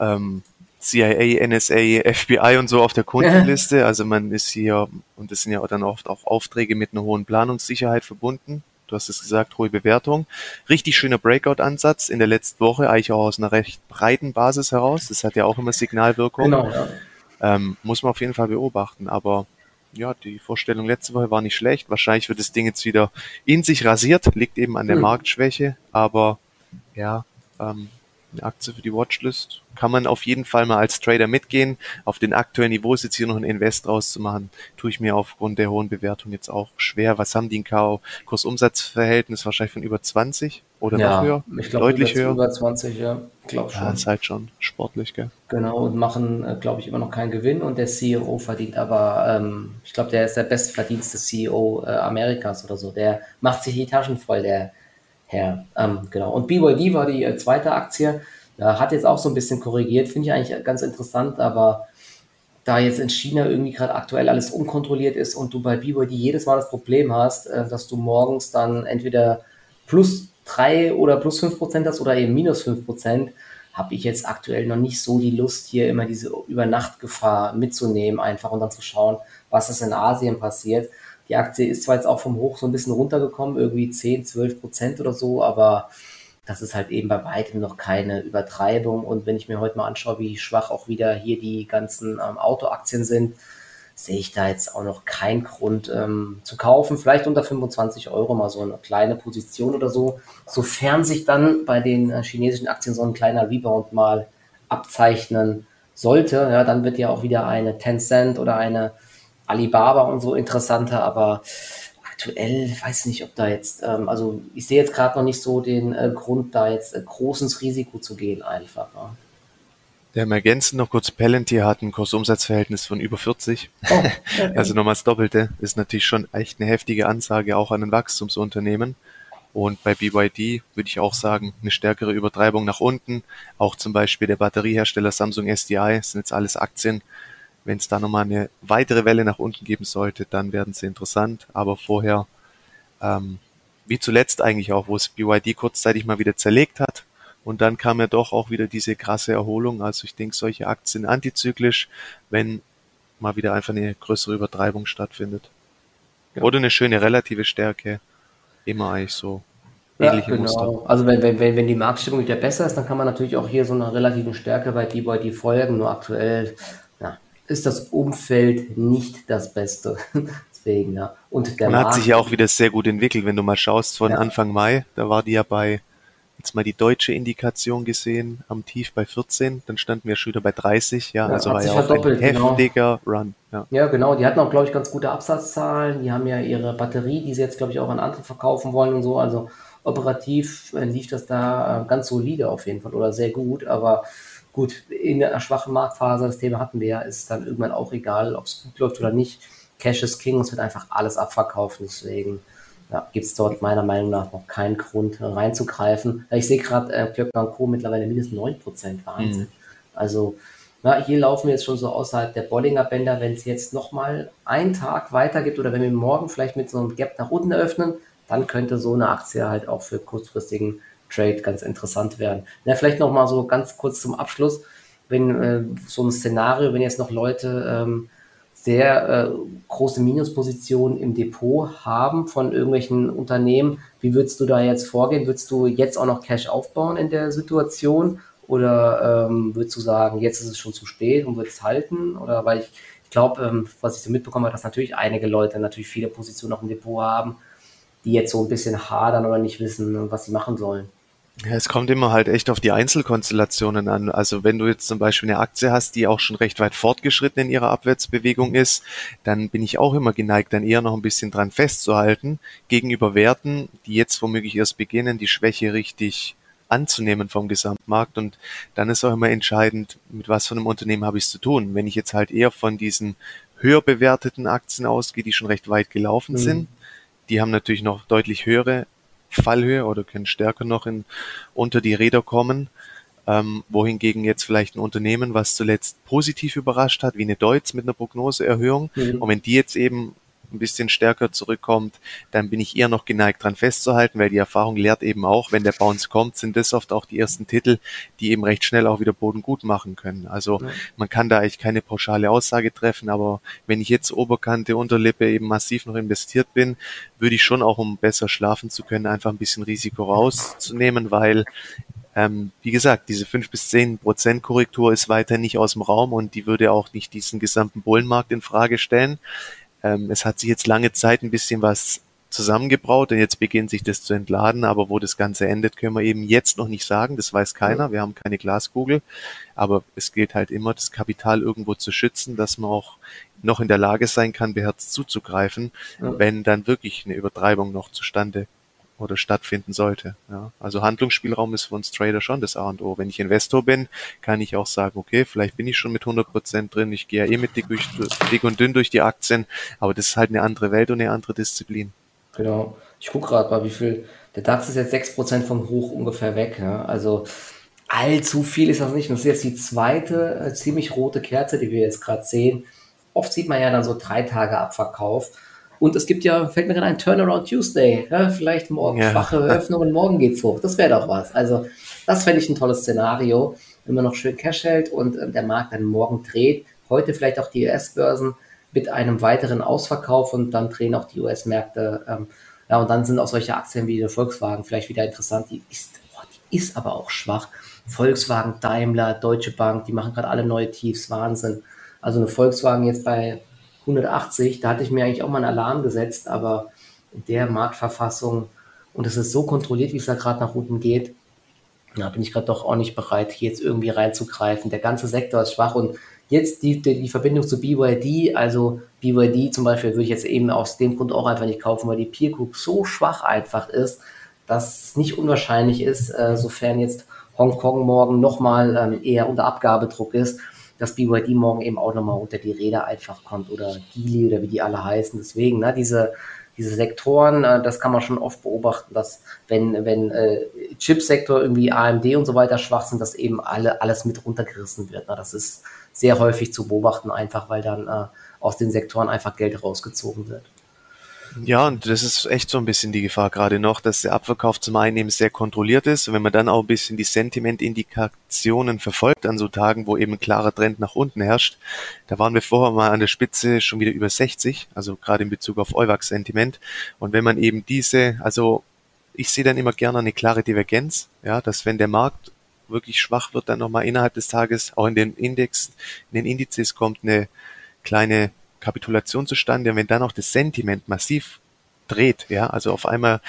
Speaker 2: ähm, CIA, NSA, FBI und so auf der Kundenliste. Also man ist hier, und das sind ja dann oft auch Aufträge mit einer hohen Planungssicherheit verbunden. Du hast es gesagt, hohe Bewertung. Richtig schöner Breakout-Ansatz in der letzten Woche, eigentlich auch aus einer recht breiten Basis heraus. Das hat ja auch immer Signalwirkung. Genau, ja. Ähm, muss man auf jeden Fall beobachten. Aber ja, die Vorstellung letzte Woche war nicht schlecht. Wahrscheinlich wird das Ding jetzt wieder in sich rasiert, liegt eben an der hm. Marktschwäche. Aber ja, ähm, eine Aktie für die Watchlist. Kann man auf jeden Fall mal als Trader mitgehen. Auf den aktuellen Niveau ist jetzt hier noch ein Invest rauszumachen, tue ich mir aufgrund der hohen Bewertung jetzt auch schwer. Was haben die in K.O. Kursumsatzverhältnis wahrscheinlich von über 20 oder ja, noch höher?
Speaker 1: Ich glaube, Deutlich über, höher. über 20, ja. Glaub schon. Ja,
Speaker 2: ist halt schon sportlich, gell?
Speaker 1: Genau, und machen, äh, glaube ich, immer noch keinen Gewinn und der CEO verdient aber, ähm, ich glaube, der ist der bestverdienste CEO äh, Amerikas oder so. Der macht sich die Taschen voll, der her. Ähm, genau. Und BYD war die äh, zweite Aktie. Ja, hat jetzt auch so ein bisschen korrigiert, finde ich eigentlich ganz interessant, aber da jetzt in China irgendwie gerade aktuell alles unkontrolliert ist und du bei BYD jedes Mal das Problem hast, äh, dass du morgens dann entweder plus drei oder plus fünf Prozent hast oder eben minus fünf Prozent, habe ich jetzt aktuell noch nicht so die Lust, hier immer diese Übernachtgefahr mitzunehmen, einfach und dann zu schauen, was ist in Asien passiert. Die Aktie ist zwar jetzt auch vom Hoch so ein bisschen runtergekommen, irgendwie 10, 12 Prozent oder so, aber das ist halt eben bei weitem noch keine Übertreibung. Und wenn ich mir heute mal anschaue, wie schwach auch wieder hier die ganzen ähm, Autoaktien sind, sehe ich da jetzt auch noch keinen Grund ähm, zu kaufen. Vielleicht unter 25 Euro mal so eine kleine Position oder so. Sofern sich dann bei den äh, chinesischen Aktien so ein kleiner Rebound mal abzeichnen sollte, ja, dann wird ja auch wieder eine Tencent oder eine Alibaba und so interessanter, aber aktuell weiß nicht, ob da jetzt, ähm, also ich sehe jetzt gerade noch nicht so den äh, Grund, da jetzt äh, groß ins Risiko zu gehen einfach. Ja.
Speaker 2: Der im Ergänzen noch kurz Palantir hat ein Kursumsatzverhältnis von über 40. Oh, okay. also nochmals Doppelte. Ist natürlich schon echt eine heftige Ansage auch an ein Wachstumsunternehmen. Und bei BYD würde ich auch sagen, eine stärkere Übertreibung nach unten. Auch zum Beispiel der Batteriehersteller Samsung SDI sind jetzt alles Aktien, wenn es da nochmal eine weitere Welle nach unten geben sollte, dann werden sie interessant. Aber vorher, ähm, wie zuletzt eigentlich auch, wo es BYD kurzzeitig mal wieder zerlegt hat. Und dann kam ja doch auch wieder diese krasse Erholung. Also ich denke, solche Aktien antizyklisch, wenn mal wieder einfach eine größere Übertreibung stattfindet. Ja. Oder eine schöne relative Stärke. Immer eigentlich so
Speaker 1: ähnliche ja, genau. Muster. Also wenn, wenn, wenn, die Marktstimmung wieder besser ist, dann kann man natürlich auch hier so einer relativen Stärke bei BYD folgen. Nur aktuell ist das Umfeld nicht das Beste. Deswegen, ja.
Speaker 2: Und der Man Markt, hat sich ja auch wieder sehr gut entwickelt, wenn du mal schaust von ja. Anfang Mai, da war die ja bei, jetzt mal die deutsche Indikation gesehen, am Tief bei 14, dann standen wir schon wieder bei 30, ja, ja also war ja auch ein genau. heftiger genau. Run.
Speaker 1: Ja. ja, genau, die hatten auch, glaube ich, ganz gute Absatzzahlen, die haben ja ihre Batterie, die sie jetzt, glaube ich, auch an andere verkaufen wollen und so, also operativ äh, lief das da äh, ganz solide auf jeden Fall oder sehr gut, aber Gut, in einer schwachen Marktphase, das Thema hatten wir ja, ist dann irgendwann auch egal, ob es gut läuft oder nicht. Cash is King, es wird einfach alles abverkaufen, deswegen ja, gibt es dort meiner Meinung nach noch keinen Grund reinzugreifen. Ich sehe gerade äh, Klöckner Co. mittlerweile mindestens 9% Wahnsinn. Mhm. Also na, hier laufen wir jetzt schon so außerhalb der Bollinger Bänder. Wenn es jetzt nochmal einen Tag weitergibt oder wenn wir morgen vielleicht mit so einem Gap nach unten eröffnen, dann könnte so eine Aktie halt auch für kurzfristigen Trade ganz interessant werden. Ja, vielleicht noch mal so ganz kurz zum Abschluss, wenn äh, so ein Szenario, wenn jetzt noch Leute ähm, sehr äh, große Minuspositionen im Depot haben von irgendwelchen Unternehmen, wie würdest du da jetzt vorgehen? Würdest du jetzt auch noch Cash aufbauen in der Situation? Oder ähm, würdest du sagen, jetzt ist es schon zu spät und würdest halten? Oder weil ich, ich glaube, ähm, was ich so mitbekommen habe, dass natürlich einige Leute natürlich viele Positionen noch im Depot haben, die jetzt so ein bisschen hadern oder nicht wissen, was sie machen sollen.
Speaker 2: Ja, es kommt immer halt echt auf die Einzelkonstellationen an. Also wenn du jetzt zum Beispiel eine Aktie hast, die auch schon recht weit fortgeschritten in ihrer Abwärtsbewegung ist, dann bin ich auch immer geneigt, dann eher noch ein bisschen dran festzuhalten, gegenüber Werten, die jetzt womöglich erst beginnen, die Schwäche richtig anzunehmen vom Gesamtmarkt. Und dann ist auch immer entscheidend, mit was für einem Unternehmen habe ich es zu tun. Wenn ich jetzt halt eher von diesen höher bewerteten Aktien ausgehe, die schon recht weit gelaufen mhm. sind, die haben natürlich noch deutlich höhere Fallhöhe oder können stärker noch in, unter die Räder kommen. Ähm, wohingegen jetzt vielleicht ein Unternehmen, was zuletzt positiv überrascht hat, wie eine Deutz mit einer Prognoseerhöhung, mhm. und wenn die jetzt eben ein bisschen stärker zurückkommt, dann bin ich eher noch geneigt dran festzuhalten, weil die Erfahrung lehrt eben auch, wenn der Bounce kommt, sind das oft auch die ersten Titel, die eben recht schnell auch wieder Boden gut machen können. Also ja. man kann da eigentlich keine pauschale Aussage treffen, aber wenn ich jetzt Oberkante, Unterlippe eben massiv noch investiert bin, würde ich schon auch, um besser schlafen zu können, einfach ein bisschen Risiko rauszunehmen, weil ähm, wie gesagt, diese fünf bis zehn Prozent Korrektur ist weiter nicht aus dem Raum und die würde auch nicht diesen gesamten Bullenmarkt in Frage stellen. Ähm, es hat sich jetzt lange Zeit ein bisschen was zusammengebraut und jetzt beginnt sich das zu entladen, aber wo das Ganze endet, können wir eben jetzt noch nicht sagen, das weiß keiner, wir haben keine Glaskugel, aber es gilt halt immer, das Kapital irgendwo zu schützen, dass man auch noch in der Lage sein kann, beherzt zuzugreifen, ja. wenn dann wirklich eine Übertreibung noch zustande oder stattfinden sollte. Ja. Also Handlungsspielraum ist für uns Trader schon das A und O. Wenn ich Investor bin, kann ich auch sagen, okay, vielleicht bin ich schon mit 100 Prozent drin, ich gehe ja eh mit dick, durch, dick und dünn durch die Aktien, aber das ist halt eine andere Welt und eine andere Disziplin.
Speaker 1: Genau. Ich gucke gerade mal, wie viel, der DAX ist jetzt 6 Prozent vom Hoch ungefähr weg. Ja. Also allzu viel ist das nicht. Das ist jetzt die zweite äh, ziemlich rote Kerze, die wir jetzt gerade sehen. Oft sieht man ja dann so drei Tage Abverkauf. Und es gibt ja, fällt mir gerade ein Turnaround Tuesday. Ja, vielleicht morgen ja. schwache Eröffnung und morgen geht's hoch. Das wäre doch was. Also, das fände ich ein tolles Szenario, wenn man noch schön Cash hält und äh, der Markt dann morgen dreht. Heute vielleicht auch die US-Börsen mit einem weiteren Ausverkauf und dann drehen auch die US-Märkte. Ähm, ja, und dann sind auch solche Aktien wie der Volkswagen vielleicht wieder interessant. Die ist, oh, die ist aber auch schwach. Volkswagen, Daimler, Deutsche Bank, die machen gerade alle neue Tiefs. Wahnsinn. Also eine Volkswagen jetzt bei 180, da hatte ich mir eigentlich auch mal einen Alarm gesetzt, aber in der Marktverfassung und es ist so kontrolliert, wie es da gerade nach unten geht, da bin ich gerade doch auch nicht bereit, hier jetzt irgendwie reinzugreifen. Der ganze Sektor ist schwach und jetzt die, die, die Verbindung zu BYD, also BYD zum Beispiel würde ich jetzt eben aus dem Grund auch einfach nicht kaufen, weil die Peer Group so schwach einfach ist, dass es nicht unwahrscheinlich ist, äh, sofern jetzt Hongkong morgen nochmal ähm, eher unter Abgabedruck ist, dass BYD morgen eben auch nochmal unter die Räder einfach kommt oder Geely oder wie die alle heißen. Deswegen, ne, diese, diese Sektoren, äh, das kann man schon oft beobachten, dass wenn, wenn äh, Chipsektor irgendwie AMD und so weiter schwach sind, dass eben alle, alles mit runtergerissen wird. Ne? Das ist sehr häufig zu beobachten, einfach weil dann äh, aus den Sektoren einfach Geld rausgezogen wird.
Speaker 2: Ja, und das ist echt so ein bisschen die Gefahr gerade noch, dass der Abverkauf zum einen eben sehr kontrolliert ist. Und wenn man dann auch ein bisschen die Sentimentindikationen verfolgt an so Tagen, wo eben ein klarer Trend nach unten herrscht, da waren wir vorher mal an der Spitze schon wieder über 60, also gerade in Bezug auf Euwax-Sentiment. Und wenn man eben diese, also ich sehe dann immer gerne eine klare Divergenz, ja, dass wenn der Markt wirklich schwach wird, dann nochmal innerhalb des Tages auch in den Index, in den Indizes kommt eine kleine Kapitulation zustande. Und wenn dann auch das Sentiment massiv dreht, ja, also auf einmal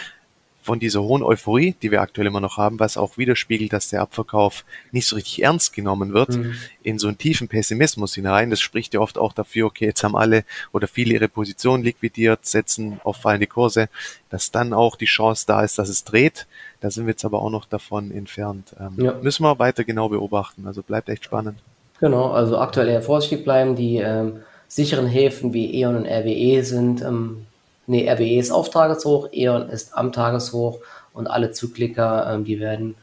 Speaker 2: von dieser hohen Euphorie, die wir aktuell immer noch haben, was auch widerspiegelt, dass der Abverkauf nicht so richtig ernst genommen wird, mhm. in so einen tiefen Pessimismus hinein. Das spricht ja oft auch dafür, okay, jetzt haben alle oder viele ihre Position liquidiert, setzen auf fallende Kurse, dass dann auch die Chance da ist, dass es dreht. Da sind wir jetzt aber auch noch davon entfernt. Ähm, ja. Müssen wir weiter genau beobachten. Also bleibt echt spannend.
Speaker 1: Genau, also aktuell eher vorsichtig bleiben. Die ähm, sicheren Häfen wie E.ON und RWE sind, ähm, nee, RWE ist auf Tageshoch, E.ON ist am Tageshoch und alle Zykliker, ähm, die werden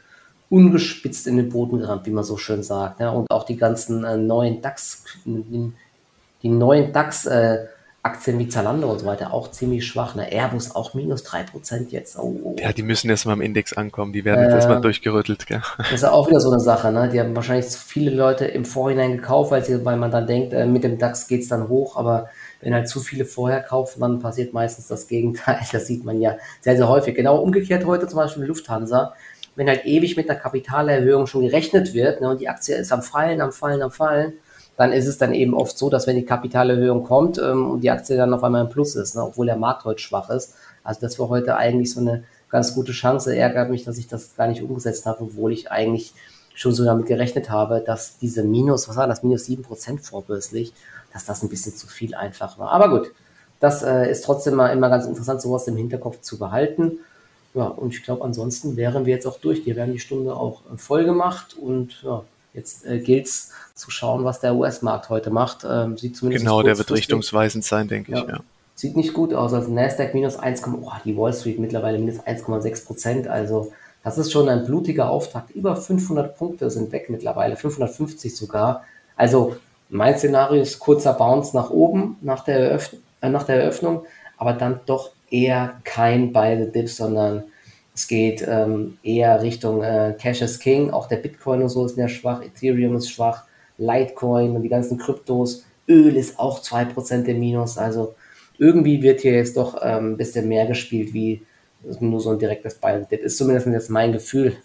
Speaker 1: ungespitzt in den Boden gerammt, wie man so schön sagt. Ja? Und auch die ganzen äh, neuen DAX, die neuen DAX äh, Aktien wie Zalando und so weiter auch ziemlich schwach. Ne? Airbus auch minus 3% jetzt. Oh,
Speaker 2: oh. Ja, die müssen erstmal im Index ankommen, die werden äh, jetzt erstmal durchgerüttelt. Gell?
Speaker 1: Das ist auch wieder so eine Sache. Ne? Die haben wahrscheinlich viele Leute im Vorhinein gekauft, weil, sie, weil man dann denkt, äh, mit dem DAX geht es dann hoch, aber wenn halt zu viele vorher kaufen, dann passiert meistens das Gegenteil. Das sieht man ja sehr, sehr häufig. Genau umgekehrt heute zum Beispiel Lufthansa. Wenn halt ewig mit der Kapitalerhöhung schon gerechnet wird ne, und die Aktie ist am Fallen, am Fallen, am Fallen, dann ist es dann eben oft so, dass wenn die Kapitalerhöhung kommt ähm, und die Aktie dann auf einmal im Plus ist, ne, obwohl der Markt heute schwach ist. Also das war heute eigentlich so eine ganz gute Chance. Ärgert mich, dass ich das gar nicht umgesetzt habe, obwohl ich eigentlich schon so damit gerechnet habe, dass diese Minus, was war das, minus 7% vorbörslich, dass das ein bisschen zu viel einfach war. Aber gut, das äh, ist trotzdem mal immer ganz interessant, sowas im Hinterkopf zu behalten. Ja, und ich glaube, ansonsten wären wir jetzt auch durch. Wir werden die Stunde auch äh, voll gemacht und ja, jetzt äh, gilt es zu schauen, was der US-Markt heute macht. Ähm,
Speaker 2: sieht zumindest genau, der wird richtungsweisend sein, denke ja. ich. Ja.
Speaker 1: Sieht nicht gut aus. Also Nasdaq minus 1, oh, die Wall Street mittlerweile minus 1,6 Prozent. Also das ist schon ein blutiger Auftakt. Über 500 Punkte sind weg mittlerweile, 550 sogar. Also mein Szenario ist kurzer Bounce nach oben nach der, Eröffn äh, nach der Eröffnung, aber dann doch eher kein Buy the Dip, sondern es geht ähm, eher Richtung äh, Cash is King. Auch der Bitcoin und so ist ja schwach, Ethereum ist schwach, Litecoin und die ganzen Kryptos. Öl ist auch 2% im Minus. Also irgendwie wird hier jetzt doch ähm, ein bisschen mehr gespielt, wie nur so ein direktes the Dip. Ist zumindest jetzt mein Gefühl.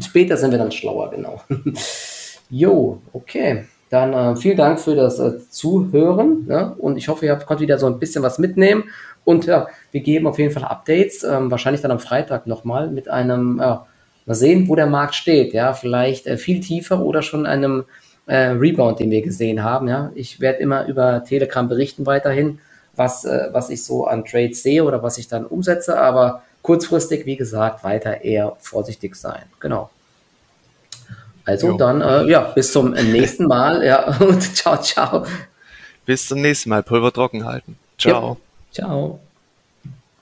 Speaker 1: Später sind wir dann schlauer, genau. jo, okay. Dann äh, vielen Dank für das äh, Zuhören. Ne? Und ich hoffe, ihr habt, konntet wieder so ein bisschen was mitnehmen. Und ja, wir geben auf jeden Fall Updates, ähm, wahrscheinlich dann am Freitag nochmal mit einem, ja, mal sehen, wo der Markt steht. Ja, vielleicht äh, viel tiefer oder schon einem äh, Rebound, den wir gesehen haben. Ja, ich werde immer über Telegram berichten weiterhin, was, äh, was ich so an Trades sehe oder was ich dann umsetze. Aber kurzfristig, wie gesagt, weiter eher vorsichtig sein. Genau. Also jo. dann, äh, ja, bis zum nächsten Mal. Ja, und ciao, ciao.
Speaker 2: Bis zum nächsten Mal. Pulver trocken halten. Ciao.
Speaker 1: Ja. Ciao.